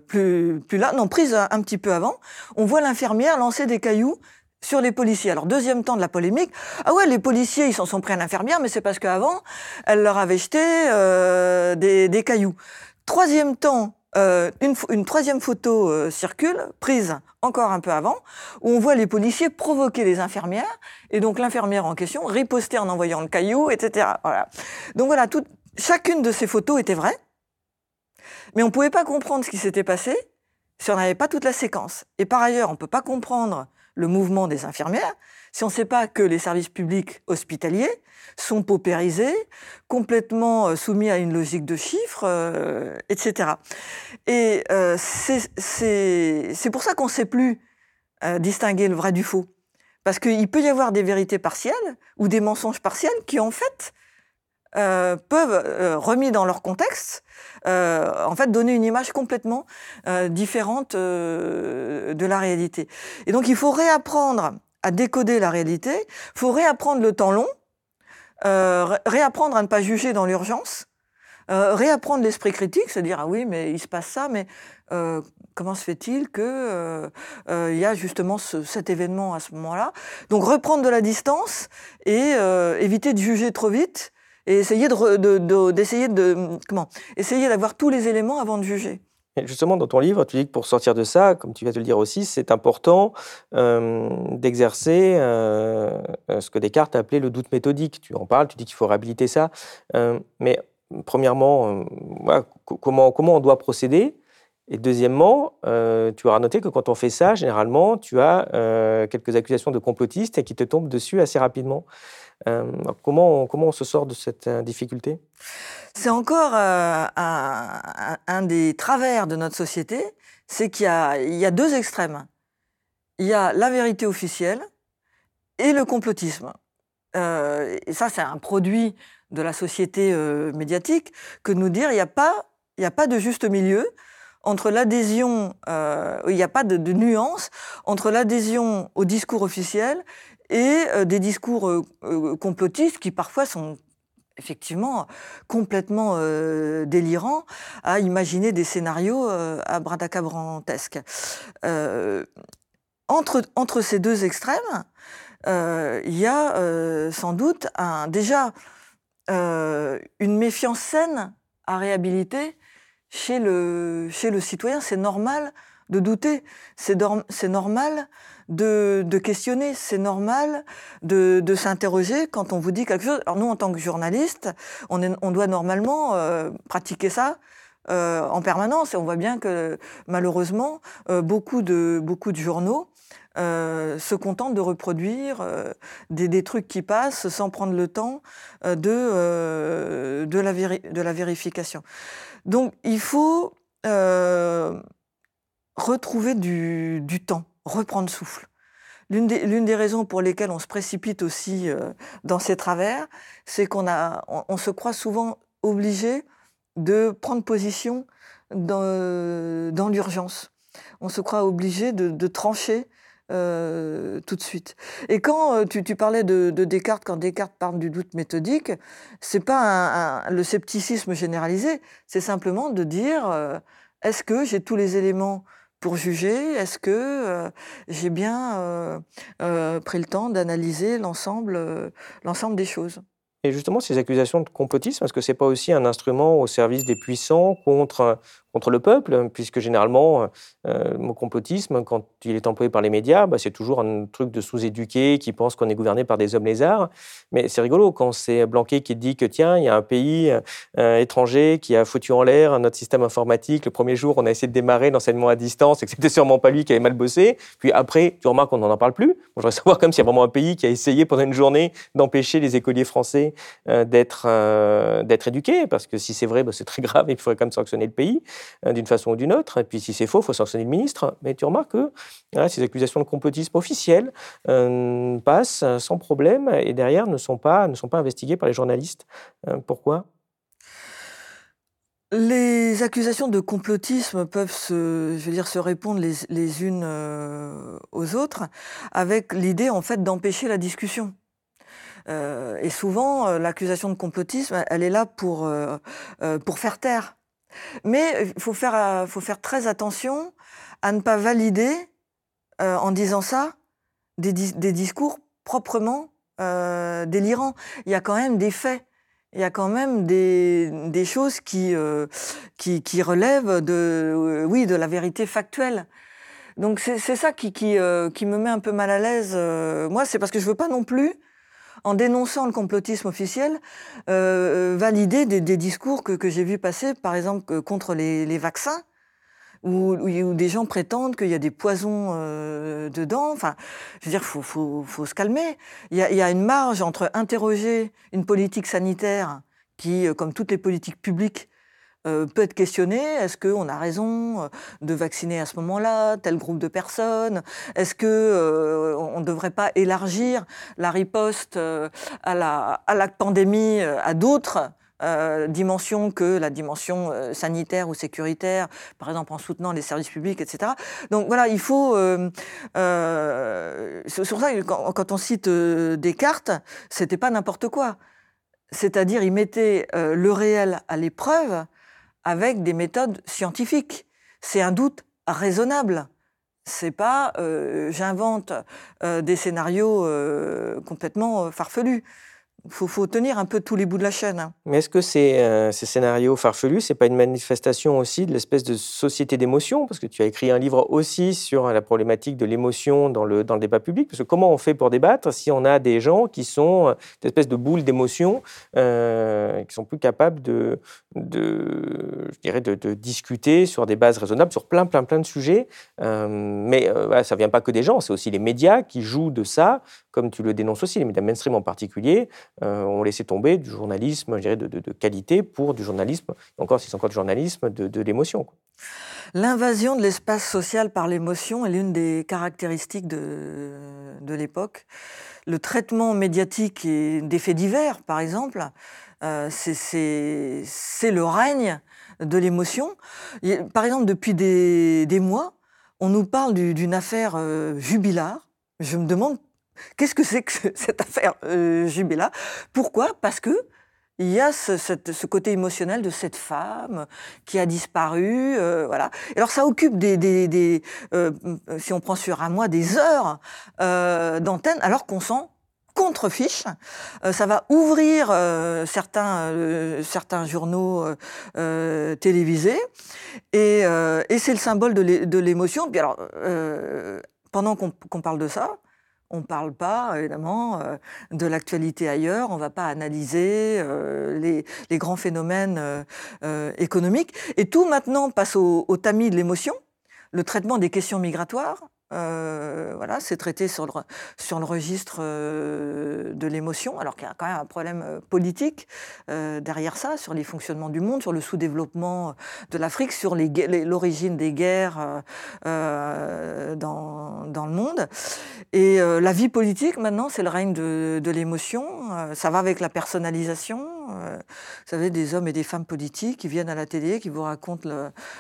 S2: plus, plus là, non, prise un, petit peu avant, on voit l'infirmière lancer des cailloux sur les policiers. Alors, deuxième temps de la polémique, ah ouais, les policiers, ils s'en sont pris à l'infirmière, mais c'est parce qu'avant, elle leur avait jeté euh, des, cailloux. Troisième temps, euh, une, troisième photo euh, circule, prise encore un peu avant, où on voit les policiers provoquer les infirmières, et donc l'infirmière en question riposter en envoyant le caillou, etc. Voilà. Donc voilà, chacune de ces photos était vraie, mais on ne pouvait pas comprendre ce qui s'était passé si on n'avait pas toute la séquence. Et par ailleurs, on ne peut pas comprendre le mouvement des infirmières, si on ne sait pas que les services publics hospitaliers sont paupérisés, complètement euh, soumis à une logique de chiffres, euh, etc. Et euh, c'est pour ça qu'on ne sait plus distinguer le vrai du faux. Parce qu'il peut y avoir des vérités partielles ou des mensonges partiels qui, en fait, peuvent, remis dans leur contexte, euh, en fait donner une image complètement euh, différente euh, de la réalité. Et donc il faut réapprendre à décoder la réalité, il faut réapprendre le temps long, réapprendre à ne pas juger dans l'urgence, réapprendre l'esprit critique, se dire ah oui mais il se passe ça, mais comment se fait-il que il y a justement cet événement à ce moment-là? Donc reprendre de la distance et éviter de juger trop vite et essayer de, d'essayer de, comment essayer d'avoir tous les éléments avant de juger.
S1: justement, dans ton livre, tu dis que pour sortir de ça, comme tu vas te le dire aussi, c'est important euh, d'exercer euh, euh, ce que Descartes a appelé le doute méthodique. Tu en parles, tu dis qu'il faut réhabiliter ça. mais premièrement, comment, comment on doit procéder? Et deuxièmement, tu auras noté que quand on fait ça, généralement, tu as quelques accusations de complotistes et qui te tombent dessus assez rapidement. Euh, comment, comment on se sort de cette euh, difficulté?
S2: C'est encore euh, un, des travers de notre société, c'est qu'il y, a deux extrêmes. Il y a la vérité officielle et le complotisme. et ça, c'est un produit de la société médiatique que de nous dire il n'y a, pas, a pas de juste milieu entre l'adhésion, il n'y a pas de, de nuance entre l'adhésion au discours officiel et euh, des discours euh, euh, complotistes qui parfois sont effectivement complètement délirants à imaginer des scénarios à bradacabrantesques. entre, entre ces deux extrêmes, il y a sans doute un, déjà une méfiance saine à réhabiliter chez le, chez le citoyen. C'est normal de douter, c'est normal de, questionner. C'est normal de, s'interroger quand on vous dit quelque chose. Alors nous, en tant que journaliste, on, on doit normalement euh, pratiquer ça euh, en permanence. Et on voit bien que malheureusement, euh, beaucoup, de, beaucoup de journaux se contentent de reproduire des, trucs qui passent sans prendre le temps de, de, la, de la vérification. Donc il faut retrouver du, du temps reprendre souffle. L'une des, raisons pour lesquelles on se précipite aussi euh, dans ces travers, c'est qu'on on, se croit souvent obligé de prendre position dans, l'urgence. On se croit obligé de, trancher euh, tout de suite. Et quand euh, tu, parlais de, Descartes, quand Descartes parle du doute méthodique, c'est pas le scepticisme généralisé, c'est simplement de dire est-ce que j'ai tous les éléments pour juger est-ce que euh, j'ai bien euh, euh, pris le temps d'analyser l'ensemble l'ensemble des choses?
S1: Et justement, ces accusations de complotisme, est-ce que ce n'est pas aussi un instrument au service des puissants contre contre le peuple, puisque généralement, euh, le mot complotisme, quand il est employé par les médias, bah, c'est toujours un truc de sous-éduqué qui pense qu'on est gouverné par des hommes lézards. Mais c'est rigolo quand c'est Blanquet qui dit que tiens, il y a un pays euh, étranger qui a foutu en l'air notre système informatique. Le premier jour, on a essayé de démarrer l'enseignement à distance et que c'était sûrement pas lui qui avait mal bossé. Puis après, tu remarques qu'on n'en parle plus. je voudrais savoir comme s'il y a vraiment un pays qui a essayé pendant une journée d'empêcher les écoliers français euh, d'être éduqués, parce que si c'est vrai, bah, c'est très grave il faudrait quand même sanctionner le pays. Hein, d'une façon ou d'une autre. Et puis si c'est faux, il faut sanctionner le ministre. Mais tu remarques que ces accusations de complotisme officielles euh, passent sans problème et derrière ne sont pas, ne sont pas investiguées par les journalistes. Euh, pourquoi?
S2: Les accusations de complotisme peuvent se, je veux dire, se répondre les, unes euh, aux autres avec l'idée en fait d'empêcher la discussion. et souvent, l'accusation de complotisme, elle est là pour, pour faire taire mais il faut faire, euh, faut faire très attention à ne pas valider, euh, en disant ça, des, discours proprement euh, délirants. Il y a quand même des faits. Il y a quand même des, choses qui, qui, relèvent de, oui, de la vérité factuelle. Donc c'est ça qui, qui, me met un peu mal à l'aise. moi, c'est parce que je veux pas non plus en dénonçant le complotisme officiel, euh, euh, valider des, discours que, j'ai vus passer, par exemple, contre les, vaccins, où, des gens prétendent qu'il y a des poisons euh, dedans. Enfin, je veux dire, il faut, se calmer. Il y, a, une marge entre interroger une politique sanitaire qui, comme toutes les politiques publiques, peut être questionné. Est-ce qu'on a raison euh, de vacciner à ce moment-là tel groupe de personnes? Est-ce que euh, on ne devrait pas élargir la riposte à la, pandémie à d'autres dimensions que la dimension sanitaire ou sécuritaire, par exemple en soutenant les services publics, etc. Donc voilà, il faut. c'est sur ça quand, quand on cite Descartes, c'était pas n'importe quoi. c'est-à-dire il mettait le réel à l'épreuve avec des méthodes scientifiques. C'est un doute raisonnable. C'est pas j'invente des scénarios complètement farfelus il faut, tenir un peu tous les bouts de la chaîne. Hein.
S1: Mais est-ce que ces, euh, ces scénarios farfelus, c'est pas une manifestation aussi de l'espèce de société d'émotion? Parce que tu as écrit un livre aussi sur la problématique de l'émotion dans le, débat public. Parce que comment on fait pour débattre si on a des gens qui sont des espèces de boules d'émotion, euh, qui sont plus capables de, je dirais, de, discuter sur des bases raisonnables sur plein, plein, plein de sujets. Euh, mais euh, ça vient pas que des gens, c'est aussi les médias qui jouent de ça, comme tu le dénonces aussi, les médias mainstream en particulier. Euh, ont laissé tomber du journalisme je dirais, de, qualité pour du journalisme, encore si c'est encore du journalisme, de, l'émotion.
S2: L'invasion de l'espace social par l'émotion est l'une des caractéristiques de, l'époque. Le traitement médiatique et des faits divers, par exemple, euh, c'est le règne de l'émotion. Par exemple, depuis des, des, mois, on nous parle d'une affaire euh, jubilard. Je me demande Qu'est-ce que c'est que cette affaire euh, Pourquoi? Parce que il y a ce, côté émotionnel de cette femme qui a disparu, euh, voilà. Alors ça occupe des, euh, si on prend sur un mois, des heures d'antenne, alors qu'on s'en contrefiche. ça va ouvrir certains, certains journaux télévisés, et, c'est le symbole de l'émotion. Puis alors, pendant qu'on parle de ça, on ne parle pas, évidemment, euh, de l'actualité ailleurs, on ne va pas analyser euh, les, grands phénomènes euh, économiques. Et tout maintenant passe au tamis de l'émotion, le traitement des questions migratoires, euh, voilà, c'est traité sur le, registre euh, de l'émotion, alors qu'il y a quand même un problème euh, politique derrière ça, sur les fonctionnements du monde, sur le sous-développement de l'Afrique, sur l'origine des guerres dans, dans, le monde. Et la vie politique, maintenant, c'est le règne de, de l'émotion. ça va avec la personnalisation. Vous savez, des hommes et des femmes politiques qui viennent à la télé, qui vous racontent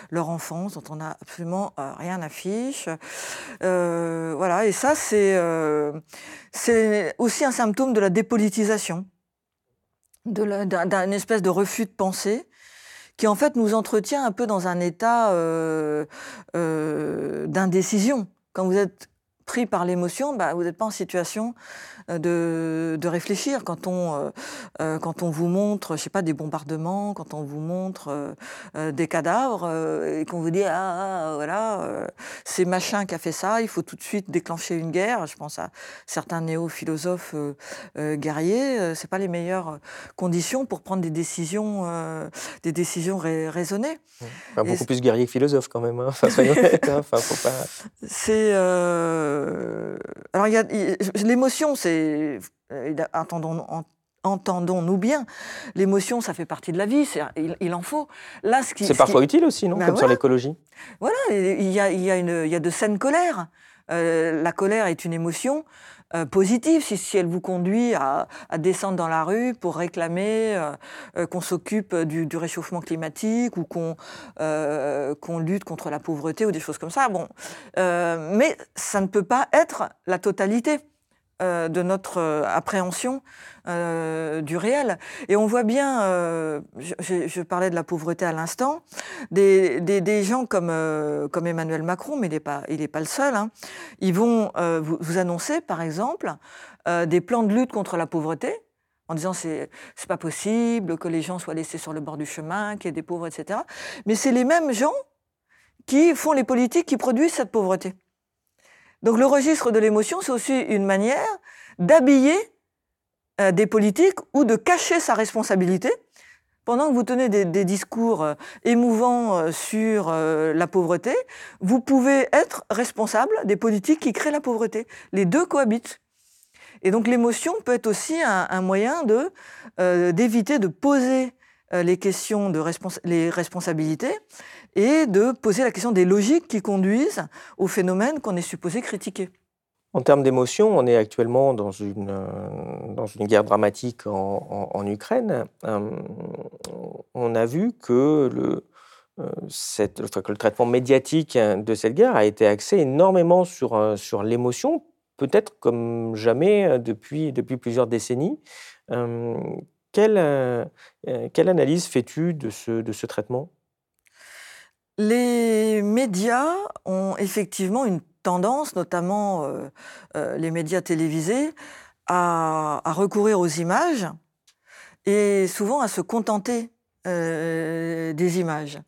S2: leur enfance, dont on n'a absolument rien affiche. Euh, voilà, et ça, euh, c'est aussi un symptôme de la dépolitisation, d'une espèce de refus de pensée qui en fait nous entretient un peu dans un état euh, d'indécision. Quand vous êtes pris par l'émotion, bah, vous n'êtes pas en situation de, de réfléchir. Quand on, euh, euh, quand on vous montre, je sais pas, des bombardements, quand on vous montre euh, des cadavres et qu'on vous dit ah, ah voilà c'est machin qui a fait ça, il faut tout de suite déclencher une guerre. Je pense à certains néo-philosophes guerriers. c'est pas les meilleures conditions pour prendre des décisions, des décisions raisonnées.
S1: beaucoup plus guerrier que philosophe quand même. Hein. Enfin, enfin, faut pas.
S2: C'est alors il y a l'émotion, c'est euh, entendons-nous bien, l'émotion, ça fait partie de la vie, il, en faut.
S1: Là, ce c'est parfois utile aussi, non ben Comme sur l'écologie?
S2: Voilà, il y, a, il, y a une, il y a de saines colères. Euh, la colère est une émotion euh, positive si, elle vous conduit à, descendre dans la rue pour réclamer qu'on s'occupe du, réchauffement climatique ou qu'on lutte contre la pauvreté ou des choses comme ça. Mais ça ne peut pas être la totalité. Euh, de notre euh, appréhension euh, du réel. Et on voit bien, je, parlais de la pauvreté à l'instant, des, gens comme, comme Emmanuel Macron, mais il n'est pas, pas le seul, hein. ils vont vous, annoncer, par exemple, des plans de lutte contre la pauvreté, en disant c'est c'est pas possible que les gens soient laissés sur le bord du chemin, qu'il y ait des pauvres, etc. Mais c'est les mêmes gens qui font les politiques qui produisent cette pauvreté. Donc le registre de l'émotion, c'est aussi une manière d'habiller euh, des politiques ou de cacher sa responsabilité. Pendant que vous tenez des, discours euh, émouvants euh, sur la pauvreté, vous pouvez être responsable des politiques qui créent la pauvreté. Les deux cohabitent. Et donc l'émotion peut être aussi un, moyen de d'éviter de poser les questions de les responsabilités et de poser la question des logiques qui conduisent aux phénomènes qu'on est supposé critiquer.
S1: En termes d'émotion, on est actuellement dans une, euh, dans une guerre dramatique en, Ukraine. Euh, on a vu que le, euh, cette, que le traitement médiatique de cette guerre a été axé énormément sur, sur l'émotion, peut-être comme jamais depuis, depuis plusieurs décennies. Quelle, quelle analyse fais-tu de ce, traitement?
S2: Les médias ont effectivement une tendance, notamment les médias télévisés, à, recourir aux images et souvent à se contenter des images.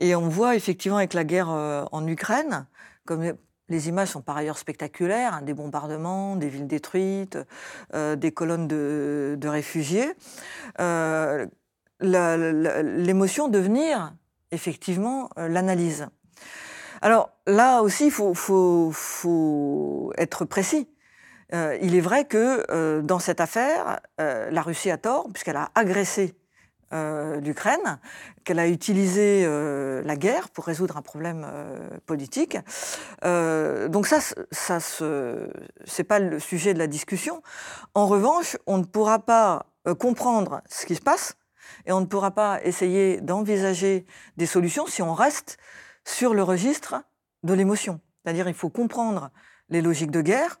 S2: Et on voit effectivement avec la guerre en Ukraine, comme les images sont par ailleurs spectaculaires, hein, des bombardements, des villes détruites, euh, des colonnes de, réfugiés. Euh, l'émotion devenir effectivement euh, l'analyse. Alors là aussi, il faut, faut, être précis. il est vrai que dans cette affaire, la Russie a tort, puisqu'elle a agressé euh, d'Ukraine, qu'elle a utilisé euh, la guerre pour résoudre un problème euh, politique. donc ça, ça c'est pas le sujet de la discussion. En revanche, on ne pourra pas comprendre ce qui se passe et on ne pourra pas essayer d'envisager des solutions si on reste sur le registre de l'émotion. C'est-à-dire, il faut comprendre les logiques de guerre,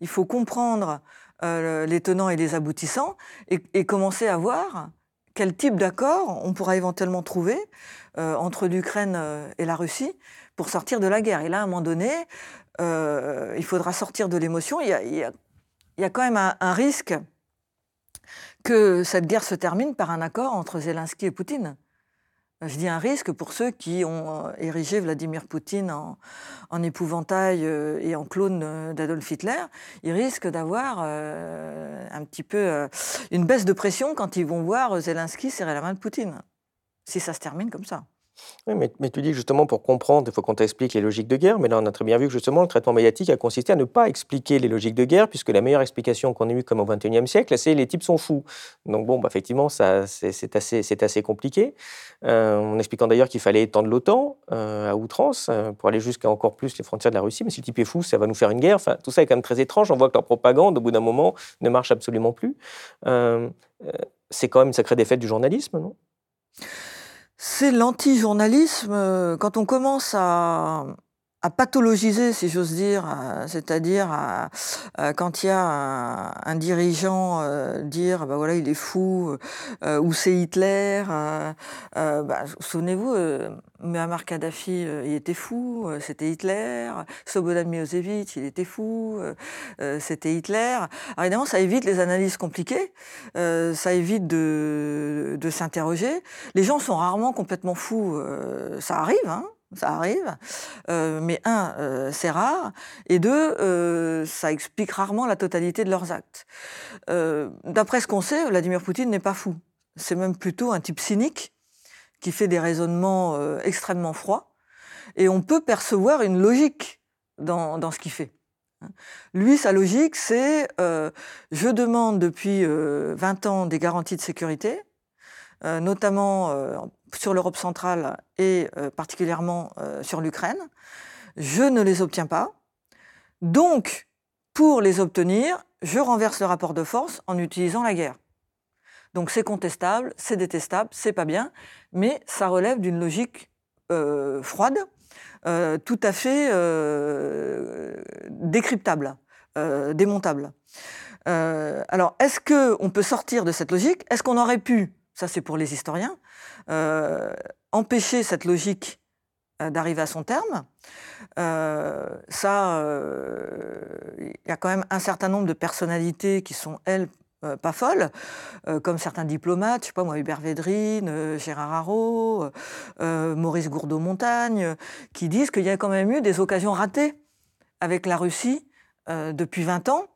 S2: il faut comprendre les tenants et les aboutissants et commencer à voir quel type d'accord on pourra éventuellement trouver euh, entre l'Ukraine euh, et la Russie pour sortir de la guerre. Et là, à un moment donné, euh, il faudra sortir de l'émotion. Il, y a, quand même un, risque que cette guerre se termine par un accord entre Zelensky et Poutine. Je dis un risque pour ceux qui ont érigé Vladimir Poutine en, épouvantail et en clone d'Adolf Hitler. Ils risquent d'avoir un petit peu une baisse de pression quand ils vont voir Zelensky serrer la main de Poutine, si ça se termine comme ça.
S1: Oui, mais, tu dis justement pour comprendre, il faut qu'on t'explique les logiques de guerre, mais là on a très bien vu que justement le traitement médiatique a consisté à ne pas expliquer les logiques de guerre, puisque la meilleure explication qu'on ait eue comme au XXIe siècle, c'est les types sont fous. Donc bon, bah, effectivement, ça, c'est assez, assez compliqué, euh, en expliquant d'ailleurs qu'il fallait étendre l'OTAN euh, à outrance euh, pour aller jusqu'à encore plus les frontières de la Russie, mais si le type est fou, ça va nous faire une guerre. Enfin, tout ça est quand même très étrange, on voit que leur propagande, au bout d'un moment, ne marche absolument plus. c'est quand même une sacrée défaite du journalisme, non?
S2: C'est l'anti-journalisme. Euh, quand on commence à, à pathologiser, si j'ose dire, euh, c'est-à-dire quand il y a un, dirigeant euh, dire bah voilà il est fou euh, ou c'est Hitler. Bah, souvenez-vous, Muammar Kadhafi il était fou, c'était Hitler. Slobodan Milosevic il était fou, c'était Hitler. Alors évidemment ça évite les analyses compliquées, ça évite de, de s'interroger. Les gens sont rarement complètement fous, ça arrive. Hein ça arrive. Euh, mais un, euh, c'est rare. Et deux, euh, ça explique rarement la totalité de leurs actes. D'après ce qu'on sait, Vladimir Poutine n'est pas fou. C'est même plutôt un type cynique qui fait des raisonnements extrêmement froids. Et on peut percevoir une logique dans, dans ce qu'il fait. Lui, sa logique, c'est je demande depuis 20 ans des garanties de sécurité, notamment sur l'Europe centrale et euh, particulièrement euh, sur l'Ukraine. Je ne les obtiens pas. Donc, pour les obtenir, je renverse le rapport de force en utilisant la guerre. Donc c'est contestable, c'est détestable, c'est pas bien, mais ça relève d'une logique euh, froide, tout à fait décryptable, démontable. alors, est-ce qu'on peut sortir de cette logique? Est-ce qu'on aurait pu, ça c'est pour les historiens, euh, empêcher cette logique euh, d'arriver à son terme. Euh, ça, il y a quand même un certain nombre de personnalités qui sont, elles, pas folles, comme certains diplomates, je sais pas moi, Hubert Védrine, Gérard Haro, Maurice Gourdeau-Montagne, qui disent qu'il y a quand même eu des occasions ratées avec la Russie depuis 20 ans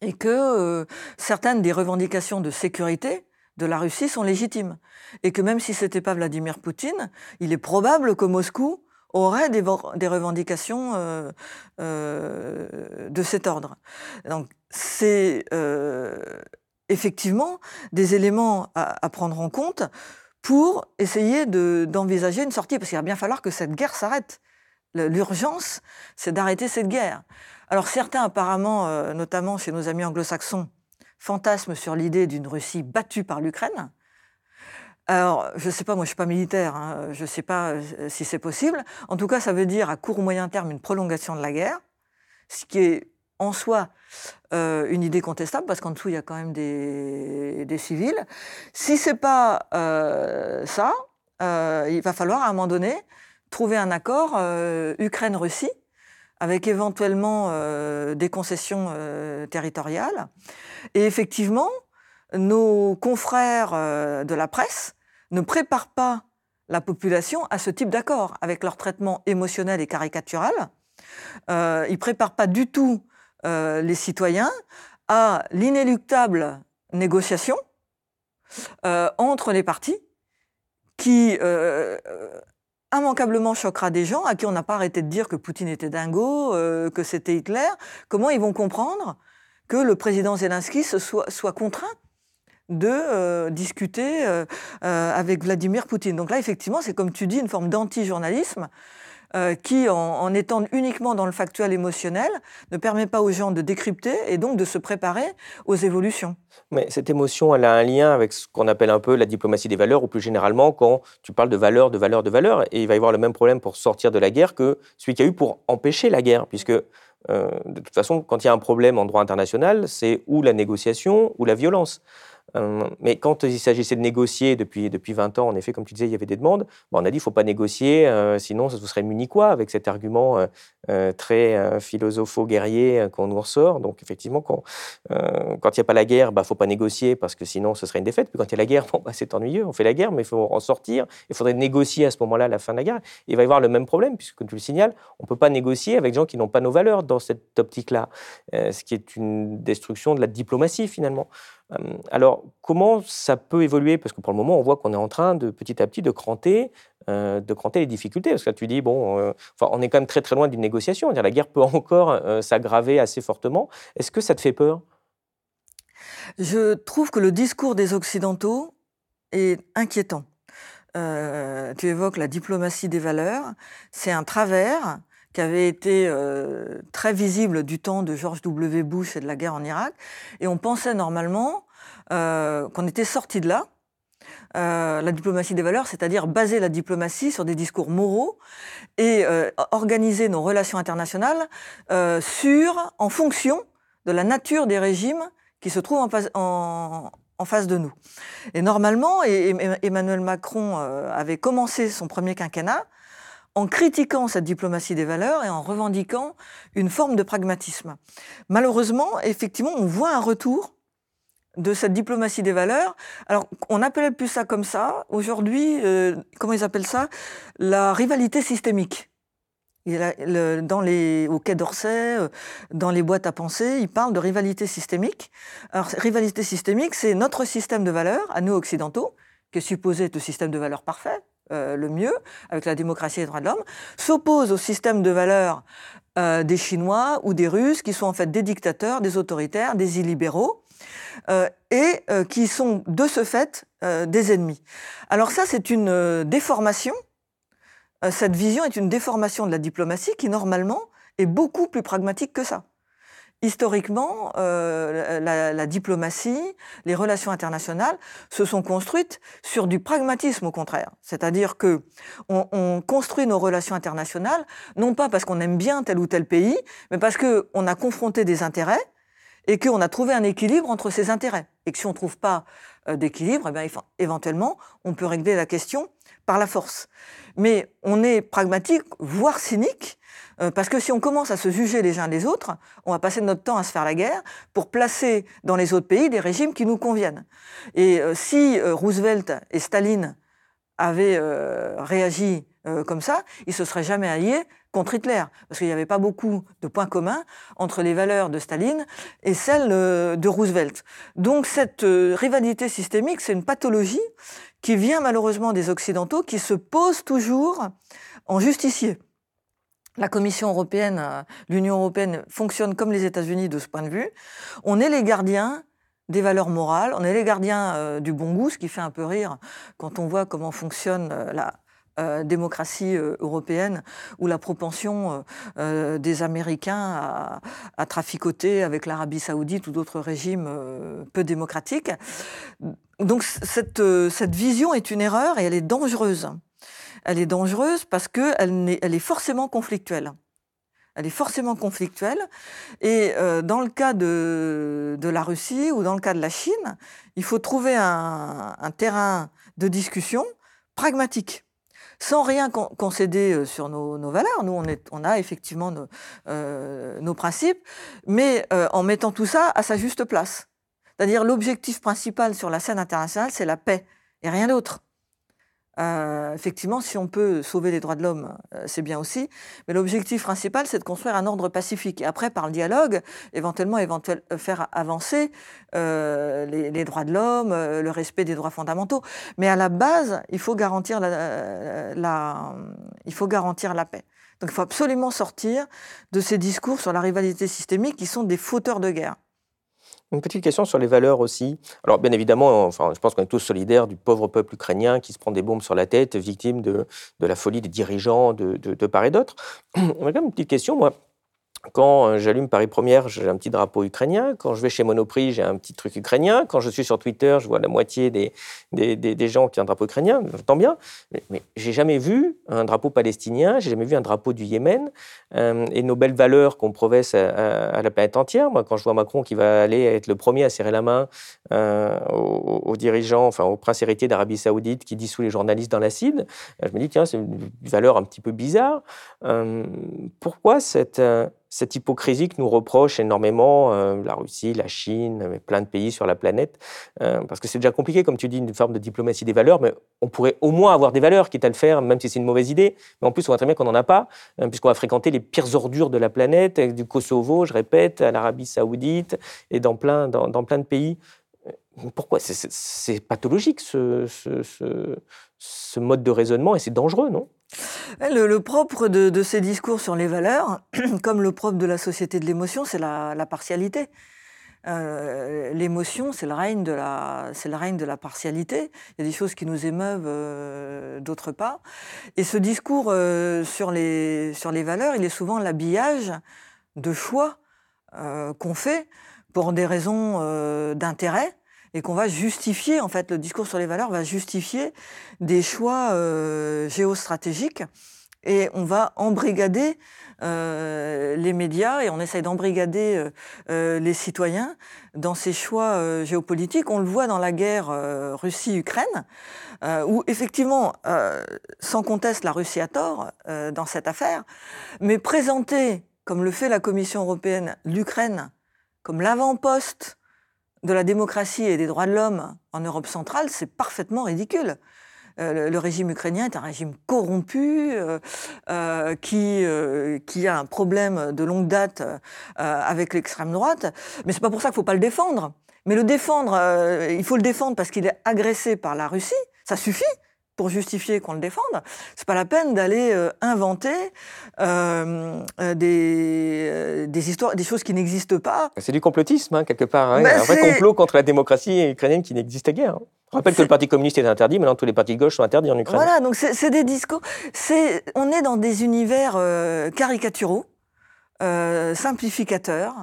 S2: et que certaines des revendications de sécurité de la Russie sont légitimes. Et que même si ce n'était pas Vladimir Poutine, il est probable que Moscou aurait des, revendications euh, euh, de cet ordre. Donc c'est euh, effectivement des éléments à, prendre en compte pour essayer d'envisager une sortie, parce qu'il va bien falloir que cette guerre s'arrête. L'urgence, c'est d'arrêter cette guerre. Alors certains, apparemment, notamment chez nos amis anglo-saxons, fantasme sur l'idée d'une Russie battue par l'Ukraine. Alors, je ne sais pas, moi je ne suis pas militaire, hein, je ne sais pas euh, si c'est possible. En tout cas, ça veut dire à court ou moyen terme une prolongation de la guerre, ce qui est en soi euh, une idée contestable, parce qu'en dessous, il y a quand même des, civils. Si ce n'est pas euh, ça, il va falloir à un moment donné trouver un accord Ukraine-Russie, avec éventuellement des concessions territoriales. Et effectivement, nos confrères de la presse ne préparent pas la population à ce type d'accord, avec leur traitement émotionnel et caricatural. ils ne préparent pas du tout euh, les citoyens à l'inéluctable négociation euh, entre les partis qui euh, immanquablement choquera des gens à qui on n'a pas arrêté de dire que Poutine était dingo, que c'était Hitler. Comment ils vont comprendre que le président Zelensky soit, soit contraint de discuter avec Vladimir Poutine? Donc là, effectivement, c'est comme tu dis, une forme d'anti-journalisme euh, qui, en, étant uniquement dans le factuel émotionnel, ne permet pas aux gens de décrypter et donc de se préparer aux évolutions.
S1: Mais cette émotion, elle a un lien avec ce qu'on appelle un peu la diplomatie des valeurs, ou plus généralement quand tu parles de valeurs, de valeurs, de valeurs, et il va y avoir le même problème pour sortir de la guerre que celui qu'il y a eu pour empêcher la guerre, puisque euh, de toute façon, quand il y a un problème en droit international, c'est ou la négociation ou la violence. Euh, mais quand il s'agissait de négocier depuis, depuis 20 ans, en effet, comme tu disais, il y avait des demandes. on a dit il ne faut pas négocier, euh, sinon ça serait quoi avec cet argument euh, très philosopho-guerrier qu'on nous ressort? Donc effectivement, quand il n'y a pas la guerre, il bah, ne faut pas négocier parce que sinon ce serait une défaite. Puis quand il y a la guerre, bah, c'est ennuyeux, on fait la guerre, mais il faut en sortir. Il faudrait négocier à ce moment-là la fin de la guerre. il va y avoir le même problème, puisque comme tu le signales, on ne peut pas négocier avec des gens qui n'ont pas nos valeurs dans cette optique-là, ce qui est une destruction de la diplomatie finalement. Alors, comment ça peut évoluer? Parce que pour le moment, on voit qu'on est en train de petit à petit de cranter, de cranter les difficultés. Parce que là, tu dis, bon, on est quand même très très loin d'une négociation. la guerre peut encore s'aggraver assez fortement. Est-ce que ça te fait peur?
S2: Je trouve que le discours des Occidentaux est inquiétant. tu évoques la diplomatie des valeurs. C'est un travers qui avait été euh, très visible du temps de George W. Bush et de la guerre en Irak. Et on pensait normalement euh, qu'on était sorti de là. Euh, la diplomatie des valeurs, c'est-à-dire baser la diplomatie sur des discours moraux et organiser nos relations internationales sur, en fonction de la nature des régimes qui se trouvent en face, en face de nous. Et normalement, Emmanuel Macron avait commencé son premier quinquennat en critiquant cette diplomatie des valeurs et en revendiquant une forme de pragmatisme. Malheureusement, effectivement, on voit un retour de cette diplomatie des valeurs. Alors, on appelait plus ça comme ça. Aujourd'hui, euh, comment ils appellent ça? La rivalité systémique. dans les, au Quai d'Orsay, euh, dans les boîtes à penser, ils parlent de rivalité systémique. Alors, rivalité systémique, c'est notre système de valeurs, à nous occidentaux, qui est supposé être le système de valeurs parfait, euh, le mieux, avec la démocratie et les droits de l'homme, s'oppose au système de valeurs euh, des Chinois ou des Russes, qui sont en fait des dictateurs, des autoritaires, des illibéraux, euh, et qui sont de ce fait des ennemis. Alors ça, c'est une déformation. cette vision est une déformation de la diplomatie qui, normalement, est beaucoup plus pragmatique que ça historiquement, euh, la, diplomatie, les relations internationales se sont construites sur du pragmatisme au contraire. C'est-à-dire que on, construit nos relations internationales non pas parce qu'on aime bien tel ou tel pays, mais parce qu'on a confronté des intérêts et qu'on a trouvé un équilibre entre ces intérêts. Et que si on trouve pas d'équilibre, eh éventuellement, on peut régler la question par la force. Mais on est pragmatique, voire cynique, euh, parce que si on commence à se juger les uns les autres, on va passer notre temps à se faire la guerre pour placer dans les autres pays des régimes qui nous conviennent. Et euh, si euh, Roosevelt et Staline avaient réagi comme ça, ils se seraient jamais alliés contre Hitler, parce qu'il n'y avait pas beaucoup de points communs entre les valeurs de Staline et celles de Roosevelt. Donc cette rivalité systémique, c'est une pathologie qui vient malheureusement des Occidentaux, qui se posent toujours en justicier. La Commission européenne, euh, l'Union européenne fonctionne comme les États-Unis de ce point de vue. On est les gardiens des valeurs morales, on est les gardiens euh, du bon goût, ce qui fait un peu rire quand on voit comment fonctionne euh, la démocratie européenne ou la propension des Américains à, traficoter avec l'Arabie saoudite ou d'autres régimes peu démocratiques. Donc cette, cette vision est une erreur et elle est dangereuse elle est dangereuse parce qu'elle est, elle est forcément conflictuelle. elle est forcément conflictuelle. Et euh, dans le cas de, la Russie ou dans le cas de la Chine, il faut trouver un, terrain de discussion pragmatique sans rien concéder euh, sur nos, valeurs. Nous, on, a effectivement nos, euh, principes, mais en mettant tout ça à sa juste place. C'est-à-dire l'objectif principal sur la scène internationale, c'est la paix et rien d'autre. Euh, effectivement, si on peut sauver les droits de l'homme, euh, c'est bien aussi. Mais l'objectif principal, c'est de construire un ordre pacifique. Et après, par le dialogue, éventuellement, euh, faire avancer les, droits de l'homme, le respect des droits fondamentaux. Mais à la base, il faut garantir la, il faut garantir la paix. Donc il faut absolument sortir de ces discours sur la rivalité systémique qui sont des fauteurs de guerre.
S1: Une petite question sur les valeurs aussi. Alors, bien évidemment, enfin, je pense qu'on est tous solidaires du pauvre peuple ukrainien qui se prend des bombes sur la tête, victime de, de la folie des dirigeants de, de, de part et d'autre. On a quand même une petite question, moi. Quand euh, j'allume Paris Première, j'ai un petit drapeau ukrainien. Quand je vais chez Monoprix, j'ai un petit truc ukrainien. Quand je suis sur Twitter, je vois la moitié des, des, des, gens qui ont un drapeau ukrainien. J'entends bien. Mais, mais j'ai jamais vu un drapeau palestinien. J'ai jamais vu un drapeau du Yémen. Euh, et nos belles valeurs qu'on professe à, la planète entière. Moi, quand je vois Macron qui va aller être le premier à serrer la main euh, aux, dirigeants, enfin au prince héritier d'Arabie Saoudite qui dissout les journalistes dans l'acide, je me dis, tiens, c'est une valeur un petit peu bizarre. pourquoi cette cette hypocrisie que nous reproche énormément euh, la Russie, la Chine, mais plein de pays sur la planète, euh, parce que c'est déjà compliqué, comme tu dis, une forme de diplomatie des valeurs, mais on pourrait au moins avoir des valeurs, quitte à le faire, même si c'est une mauvaise idée. Mais en plus, on voit très bien qu'on n'en a pas, euh, puisqu'on va fréquenter les pires ordures de la planète, du Kosovo, je répète, à l'Arabie Saoudite et dans plein, dans, plein de pays. Pourquoi? C'est pathologique ce, ce mode de raisonnement et c'est dangereux, non?
S2: Le, propre de, ces discours sur les valeurs, comme le propre de la société de l'émotion, c'est la, partialité. Euh, l'émotion, c'est le règne de la, partialité. Il y a des choses qui nous émeuvent, euh, d'autres pas. Et ce discours euh, sur les valeurs, il est souvent l'habillage de choix qu'on fait pour des raisons d'intérêt et qu'on va justifier, en fait, le discours sur les valeurs va justifier des choix euh, géostratégiques et on va embrigader euh, les médias et on essaye d'embrigader euh, les citoyens dans ces choix géopolitiques. On le voit dans la guerre Russie-Ukraine, où effectivement, sans conteste, la Russie a tort dans cette affaire, mais présenter, comme le fait la Commission européenne, l'Ukraine comme l'avant-poste de la démocratie et des droits de l'homme en Europe centrale, c'est parfaitement ridicule. Euh, le, régime ukrainien est un régime corrompu euh, euh, qui, qui a un problème de longue date avec l'extrême droite. Mais c'est pas pour ça qu'il faut pas le défendre. Mais le défendre, il faut le défendre parce qu'il est agressé par la Russie. Ça suffit pour justifier qu'on le défende. C'est pas la peine d'aller euh, inventer euh, euh, des, histoires, des choses qui n'existent pas.
S1: C'est du complotisme, hein, quelque part. Hein. un vrai complot contre la démocratie ukrainienne qui n'existe guère. Hein. Je rappelle que le Parti communiste est interdit, maintenant tous les partis de gauche sont interdits en Ukraine.
S2: Voilà, donc c'est des discours. On est dans des univers caricaturaux, simplificateurs.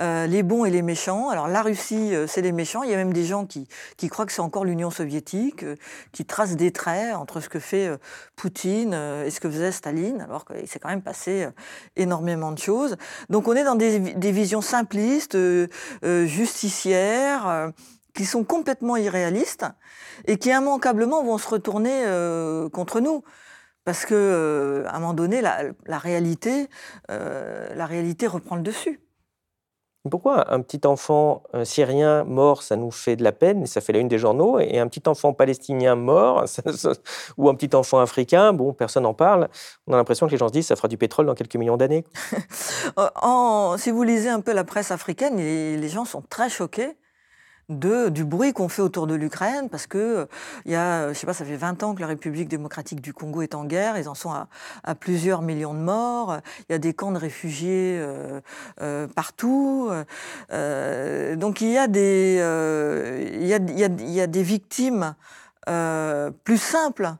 S2: Euh, les bons et les méchants. Alors la Russie, euh, c'est les méchants. Il y a même des gens qui, croient que c'est encore l'Union soviétique, euh, qui tracent des traits entre ce que fait Poutine et ce que faisait Staline, alors qu'il s'est quand même passé énormément de choses. Donc on est dans des, visions simplistes, justicières qui sont complètement irréalistes et qui immanquablement vont se retourner contre nous. Parce que, à un moment donné, la réalité, la réalité reprend le dessus.
S1: Pourquoi un petit enfant syrien mort, ça nous fait de la peine, et ça fait la une des journaux, et un petit enfant palestinien mort, ou un petit enfant africain, bon, personne n'en parle. On a l'impression que les gens se disent ça fera du pétrole dans quelques millions d'années.
S2: si vous lisez un peu la presse africaine, les gens sont très choqués du bruit qu'on fait autour de l'Ukraine, parce que il y a, je sais pas, ça fait 20 ans que la République démocratique du Congo est en guerre, ils en sont à, plusieurs millions de morts, il y a des camps de réfugiés euh, euh, partout, euh, donc il y a des, il y a, des victimes plus simples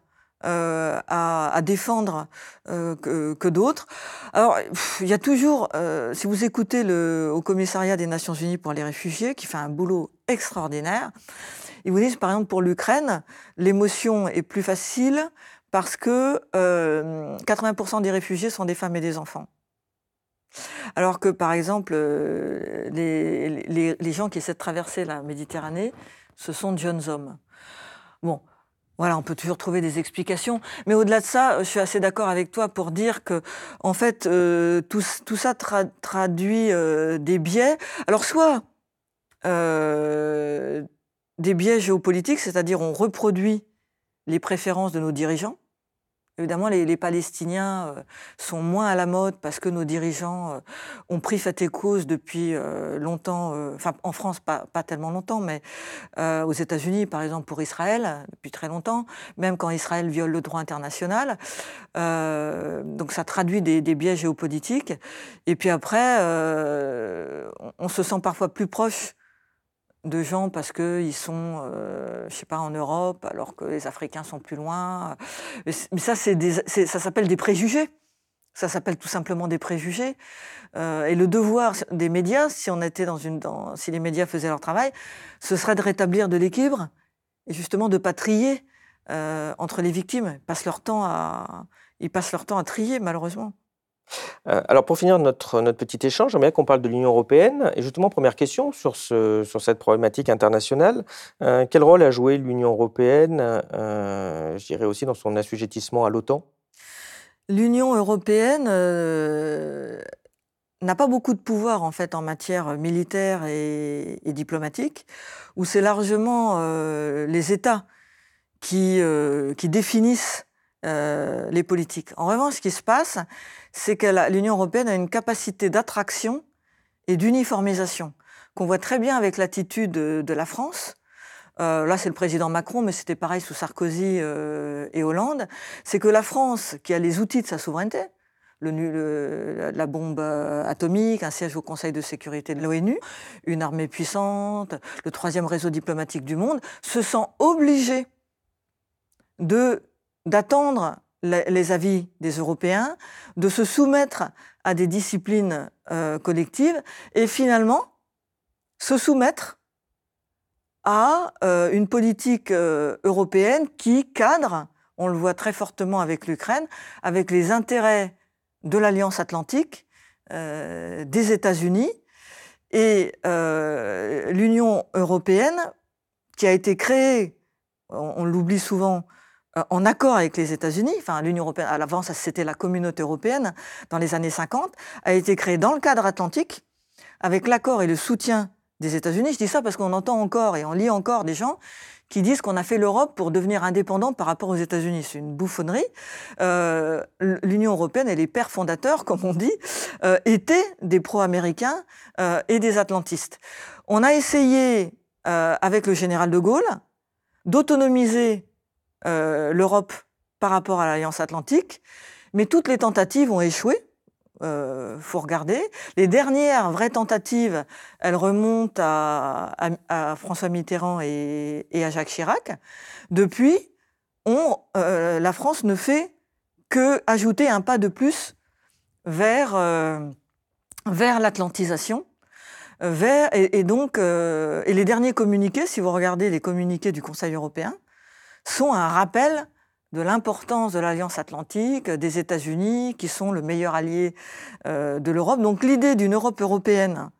S2: euh, à, défendre euh, que, d'autres. Alors, il y a toujours, euh, si vous écoutez le commissariat des Nations Unies pour les réfugiés, qui fait un boulot extraordinaire, ils vous disent, par exemple, pour l'Ukraine, l'émotion est plus facile parce que 80% des réfugiés sont des femmes et des enfants. Alors que, par exemple, les, les, gens qui essaient de traverser la Méditerranée, ce sont de jeunes hommes. Bon, voilà, on peut toujours trouver des explications. Mais au-delà de ça, je suis assez d'accord avec toi pour dire que, en fait, euh, tout, ça traduit euh, des biais. Alors, soit euh, des biais géopolitiques, c'est-à-dire on reproduit les préférences de nos dirigeants, Évidemment, les, Palestiniens euh, sont moins à la mode parce que nos dirigeants euh, ont pris fait et cause depuis euh, longtemps, enfin en France pas, tellement longtemps, mais aux États-Unis par exemple pour Israël depuis très longtemps, même quand Israël viole le droit international. donc ça traduit des, des, biais géopolitiques. Et puis après, on se sent parfois plus proche de gens parce qu'ils sont, euh, je sais pas, en Europe, alors que les Africains sont plus loin. Mais ça, ça s'appelle des préjugés. Ça s'appelle tout simplement des préjugés. Euh, et le devoir des médias, si on était dans une, si les médias faisaient leur travail, ce serait de rétablir de l'équilibre et justement de pas trier euh, entre les victimes. Passent leur temps à, ils passent leur temps à trier, malheureusement.
S1: Euh, alors pour finir notre, notre petit échange, j'aimerais qu'on parle de l'Union européenne. Et justement, première question sur, ce, sur cette problématique internationale. Euh, quel rôle a joué l'Union européenne, euh, je dirais aussi dans son assujettissement à l'OTAN?
S2: L'Union européenne n'a pas beaucoup de pouvoir en fait en matière militaire et, et diplomatique, où c'est largement les États qui, qui définissent euh, les politiques. En revanche, ce qui se passe, c'est que l'Union européenne a une capacité d'attraction et d'uniformisation qu'on voit très bien avec l'attitude de, la France. Euh, là, c'est le président Macron, mais c'était pareil sous Sarkozy euh, et Hollande. C'est que la France, qui a les outils de sa souveraineté, la bombe atomique, un siège au Conseil de sécurité de l'ONU, une armée puissante, le troisième réseau diplomatique du monde, se sent obligée de d'attendre les avis des Européens, de se soumettre à des disciplines euh, collectives et finalement se soumettre à euh, une politique euh, européenne qui cadre, on le voit très fortement avec l'Ukraine, avec les intérêts de l'Alliance atlantique, des États-Unis et l'Union européenne qui a été créée, on l'oublie souvent, en accord avec les États-Unis, enfin l'Union européenne, à l'avance c'était la communauté européenne dans les années 50, a été créée dans le cadre atlantique avec l'accord et le soutien des États-Unis. Je dis ça parce qu'on entend encore et on lit encore des gens qui disent qu'on a fait l'Europe pour devenir indépendante par rapport aux États-Unis. C'est une bouffonnerie. Euh, L'Union européenne et les pères fondateurs, comme on dit, euh, étaient des pro-américains et des atlantistes. On a essayé, avec le général de Gaulle, d'autonomiser euh, l'Europe par rapport à l'Alliance Atlantique, mais toutes les tentatives ont échoué. Euh, faut regarder. Les dernières vraies tentatives, elles remontent à, François Mitterrand et, à Jacques Chirac. Depuis, on, euh, la France ne fait que ajouter un pas de plus vers, euh, vers l'atlantisation. Vers, et, et donc, et les derniers communiqués, si vous regardez les communiqués du Conseil européen, sont un rappel de l'importance de l'Alliance atlantique, des États-Unis, qui sont le meilleur allié euh, de l'Europe. Donc l'idée d'une Europe européenne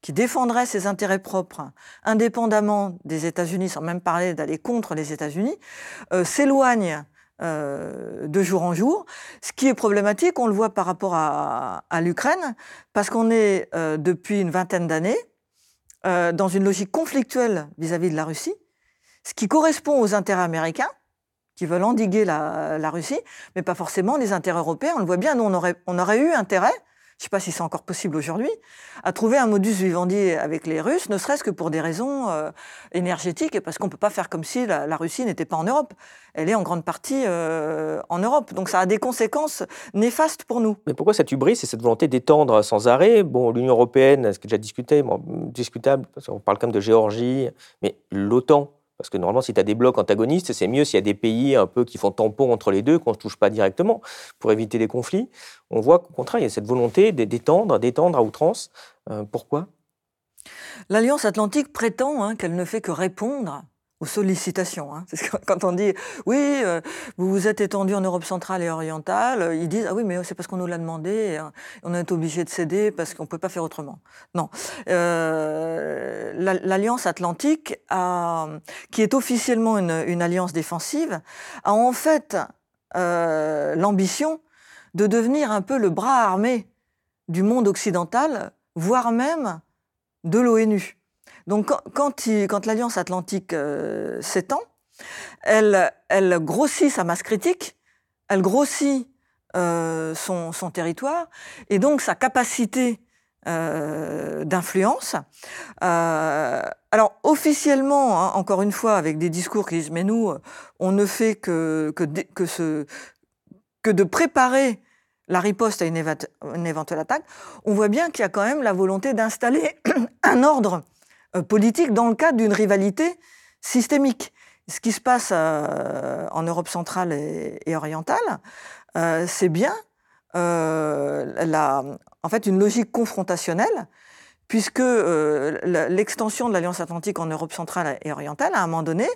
S2: qui défendrait ses intérêts propres, indépendamment des États-Unis, sans même parler d'aller contre les États-Unis, euh, s'éloigne euh, de jour en jour. Ce qui est problématique, on le voit par rapport à, l'Ukraine, parce qu'on est depuis une vingtaine d'années dans une logique conflictuelle vis à -vis de la Russie, ce qui correspond aux intérêts américains, qui veulent endiguer la, Russie, mais pas forcément les intérêts européens. On le voit bien, nous, on aurait, eu intérêt, je ne sais pas si c'est encore possible aujourd'hui, à trouver un modus vivendi avec les Russes, ne serait-ce que pour des raisons euh, énergétiques, et parce qu'on ne peut pas faire comme si la, Russie n'était pas en Europe. Elle est en grande partie euh, en Europe. Donc ça a des conséquences néfastes pour nous.
S1: Mais pourquoi cette hubris et cette volonté d'étendre sans arrêt? Bon, l'Union européenne, ce qui est déjà discuté, discutable, parce qu'on parle quand même de Géorgie, mais l'OTAN, parce que normalement, si tu as des blocs antagonistes, c'est mieux s'il y a des pays un peu qui font tampon entre les deux, qu'on ne touche pas directement, pour éviter les conflits. On voit qu'au contraire, il y a cette volonté d'étendre, d'étendre à outrance. Euh, pourquoi?
S2: L'Alliance atlantique prétend hein, qu'elle ne fait que répondre sollicitations. Hein. Quand on dit oui, euh, vous vous êtes étendu en Europe centrale et orientale, ils disent ah oui, mais c'est parce qu'on nous l'a demandé, hein. on est obligé de céder parce qu'on ne peut pas faire autrement. Non. Euh, L'Alliance Atlantique, qui est officiellement une, alliance défensive, a en fait euh, l'ambition de devenir un peu le bras armé du monde occidental, voire même de l'ONU. Donc quand, l'Alliance Atlantique euh, s'étend, elle, grossit sa masse critique, elle grossit euh, son, territoire, et donc sa capacité euh, d'influence. alors officiellement, hein, encore une fois, avec des discours qui disent mais nous, on ne fait que, de préparer la riposte à une, éventuelle attaque, on voit bien qu'il y a quand même la volonté d'installer un ordre politique dans le cadre d'une rivalité systémique. Ce qui se passe euh, en Europe centrale et, orientale, euh, c'est bien en fait une logique confrontationnelle, puisque l'extension de l'Alliance Atlantique en Europe centrale et orientale, à un moment donné,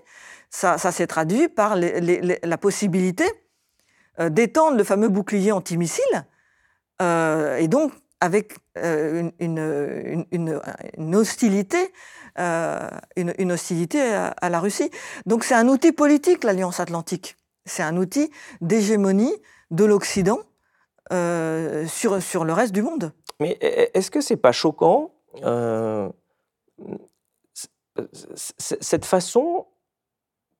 S2: ça, s'est traduit par la possibilité d'étendre le fameux bouclier antimissile, et donc avec euh, une, hostilité, euh, une, hostilité à, la Russie. Donc c'est un outil politique, l'Alliance Atlantique. C'est un outil d'hégémonie de l'Occident euh, sur, sur le reste du monde.
S1: Mais est-ce que c'est pas choquant cette façon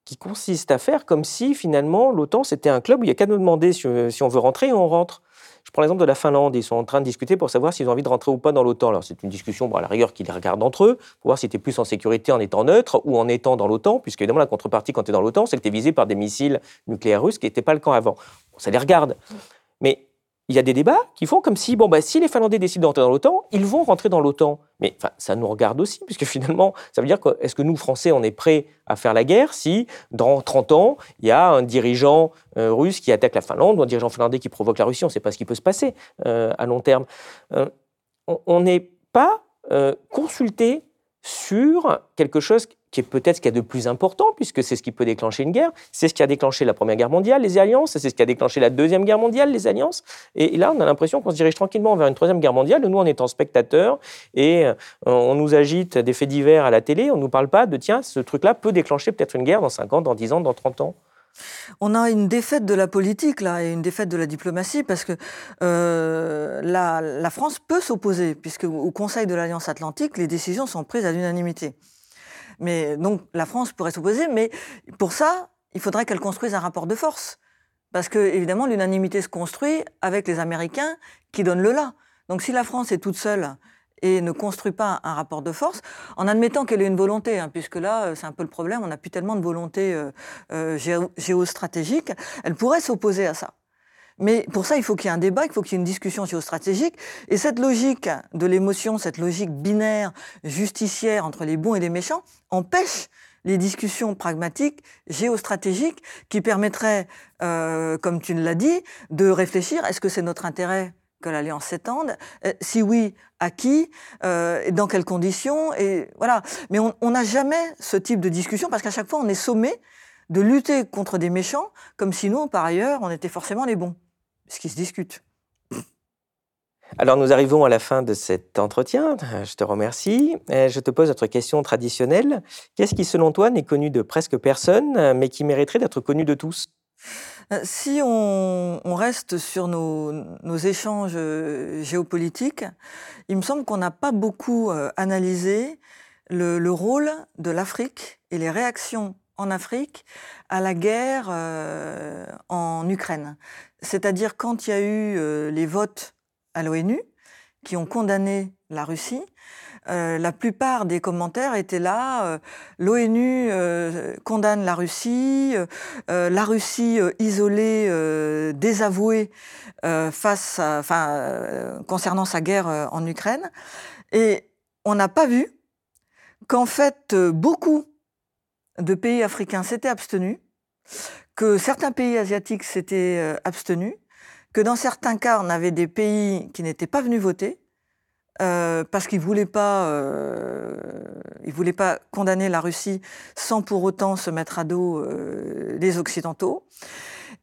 S1: qui consiste à faire comme si finalement l'OTAN c'était un club où il n'y a qu'à nous demander si, on veut rentrer on rentre? Je prends l'exemple de la Finlande. Ils sont en train de discuter pour savoir s'ils ont envie de rentrer ou pas dans l'OTAN. Alors, c'est une discussion, à la rigueur, qu'ils regardent entre eux, pour voir si tu es plus en sécurité en étant neutre ou en étant dans l'OTAN, puisque évidemment, la contrepartie quand tu es dans l'OTAN, c'est que tu es visé par des missiles nucléaires russes, qui n'était pas le cas avant. ça les regarde. Il y a des débats qui font comme si, bon, bah, si les Finlandais décident d'entrer dans l'OTAN, ils vont rentrer dans l'OTAN. Mais ça nous regarde aussi, puisque finalement, ça veut dire que est-ce que nous, Français, on est prêts à faire la guerre si, dans 30 ans, il y a un dirigeant euh, russe qui attaque la Finlande ou un dirigeant finlandais qui provoque la Russie? On ne sait pas ce qui peut se passer euh, à long terme. Euh, on n'est pas consulté sur quelque chose qui est peut-être ce qu'il y a de plus important, puisque c'est ce qui peut déclencher une guerre. C'est ce qui a déclenché la Première Guerre mondiale, les alliances, c'est ce qui a déclenché la Deuxième Guerre mondiale, les alliances. Et là, on a l'impression qu'on se dirige tranquillement vers une Troisième Guerre mondiale, nous, en étant spectateurs, et euh, on nous agite des faits divers à la télé, on ne nous parle pas de, tiens, ce truc-là peut déclencher peut-être une guerre dans 5 ans, dans 10 ans, dans 30 ans.
S2: On a une défaite de la politique là et une défaite de la diplomatie parce que euh, la, la, France peut s'opposer puisque au Conseil de l'Alliance Atlantique les décisions sont prises à l'unanimité. Mais donc la France pourrait s'opposer, mais pour ça, il faudrait qu'elle construise un rapport de force. Parce que, évidemment, l'unanimité se construit avec les Américains qui donnent le là. Donc si la France est toute seule et ne construit pas un rapport de force, en admettant qu'elle ait une volonté, hein, puisque là, euh, c'est un peu le problème, on n'a plus tellement de volonté euh, euh, géostratégique, elle pourrait s'opposer à ça. Mais pour ça, il faut qu'il y ait un débat, il faut qu'il y ait une discussion géostratégique. Et cette logique de l'émotion, cette logique binaire, justicière entre les bons et les méchants, empêche les discussions pragmatiques, géostratégiques, qui permettraient, euh, comme tu l'as dit, de réfléchir, est-ce que c'est notre intérêt que l'alliance s'étende? Euh, Si oui, à qui? Euh, et Dans quelles conditions? Et voilà. Mais on n'a jamais ce type de discussion parce qu'à chaque fois, on est sommé de lutter contre des méchants, comme si nous, par ailleurs, on était forcément les bons ce qui se discute.
S1: Alors nous arrivons à la fin de cet entretien. Je te remercie. Je te pose notre question traditionnelle. Qu'est-ce qui, selon toi, n'est connu de presque personne, mais qui mériterait d'être connu de tous?
S2: Euh, Si on, reste sur nos, échanges euh, géopolitiques, il me semble qu'on n'a pas beaucoup euh, analysé le rôle de l'Afrique et les réactions en Afrique à la guerre en Ukraine. C'est-à-dire quand il y a eu euh, les votes à l'ONU qui ont condamné la Russie, euh, la plupart des commentaires étaient là. Euh, L'ONU condamne la Russie, la Russie isolée, désavouée face, concernant sa guerre en Ukraine. Et on n'a pas vu qu'en fait beaucoup de pays africains s'étaient abstenus, que certains pays asiatiques s'étaient euh, abstenus, que dans certains cas, on avait des pays qui n'étaient pas venus voter, parce qu'il ne voulait, pas, voulait pas condamner la Russie sans pour autant se mettre à dos les Occidentaux.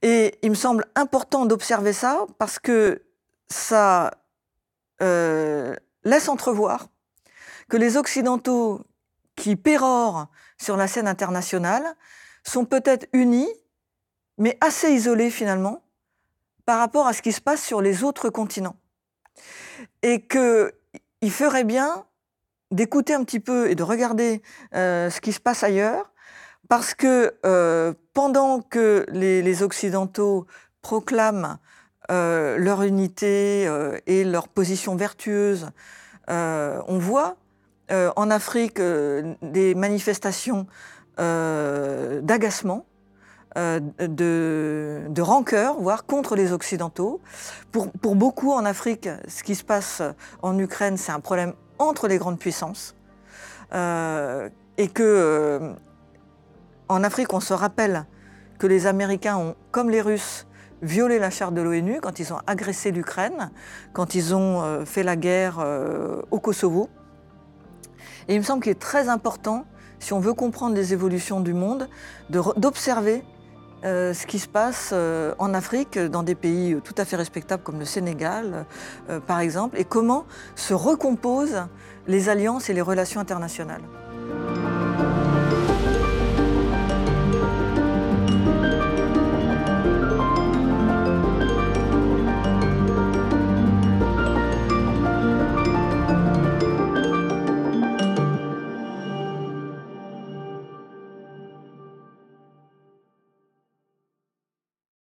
S2: Et il me semble important d'observer ça parce que ça laisse entrevoir que les Occidentaux qui pérorent sur la scène internationale sont peut-être unis, mais assez isolés finalement, par rapport à ce qui se passe sur les autres continents. Et qu'il ferait bien d'écouter un petit peu et de regarder euh, ce qui se passe ailleurs, parce que euh, pendant que les, Occidentaux proclament euh, leur unité et leur position vertueuse, on voit en Afrique des manifestations d'agacement euh, de, de, rancœur, voire contre les Occidentaux. Pour, pour, beaucoup en Afrique, ce qui se passe en Ukraine, c'est un problème entre les grandes puissances. Euh, et que euh, en Afrique, on se rappelle que les Américains ont, comme les Russes, violé la charte de l'ONU quand ils ont agressé l'Ukraine, quand ils ont fait la guerre au Kosovo. Et il me semble qu'il est très important, si on veut comprendre les évolutions du monde, d'observer euh, ce qui se passe euh, en Afrique, dans des pays tout à fait respectables comme le Sénégal, euh, par exemple, et comment se recomposent les alliances et les relations internationales.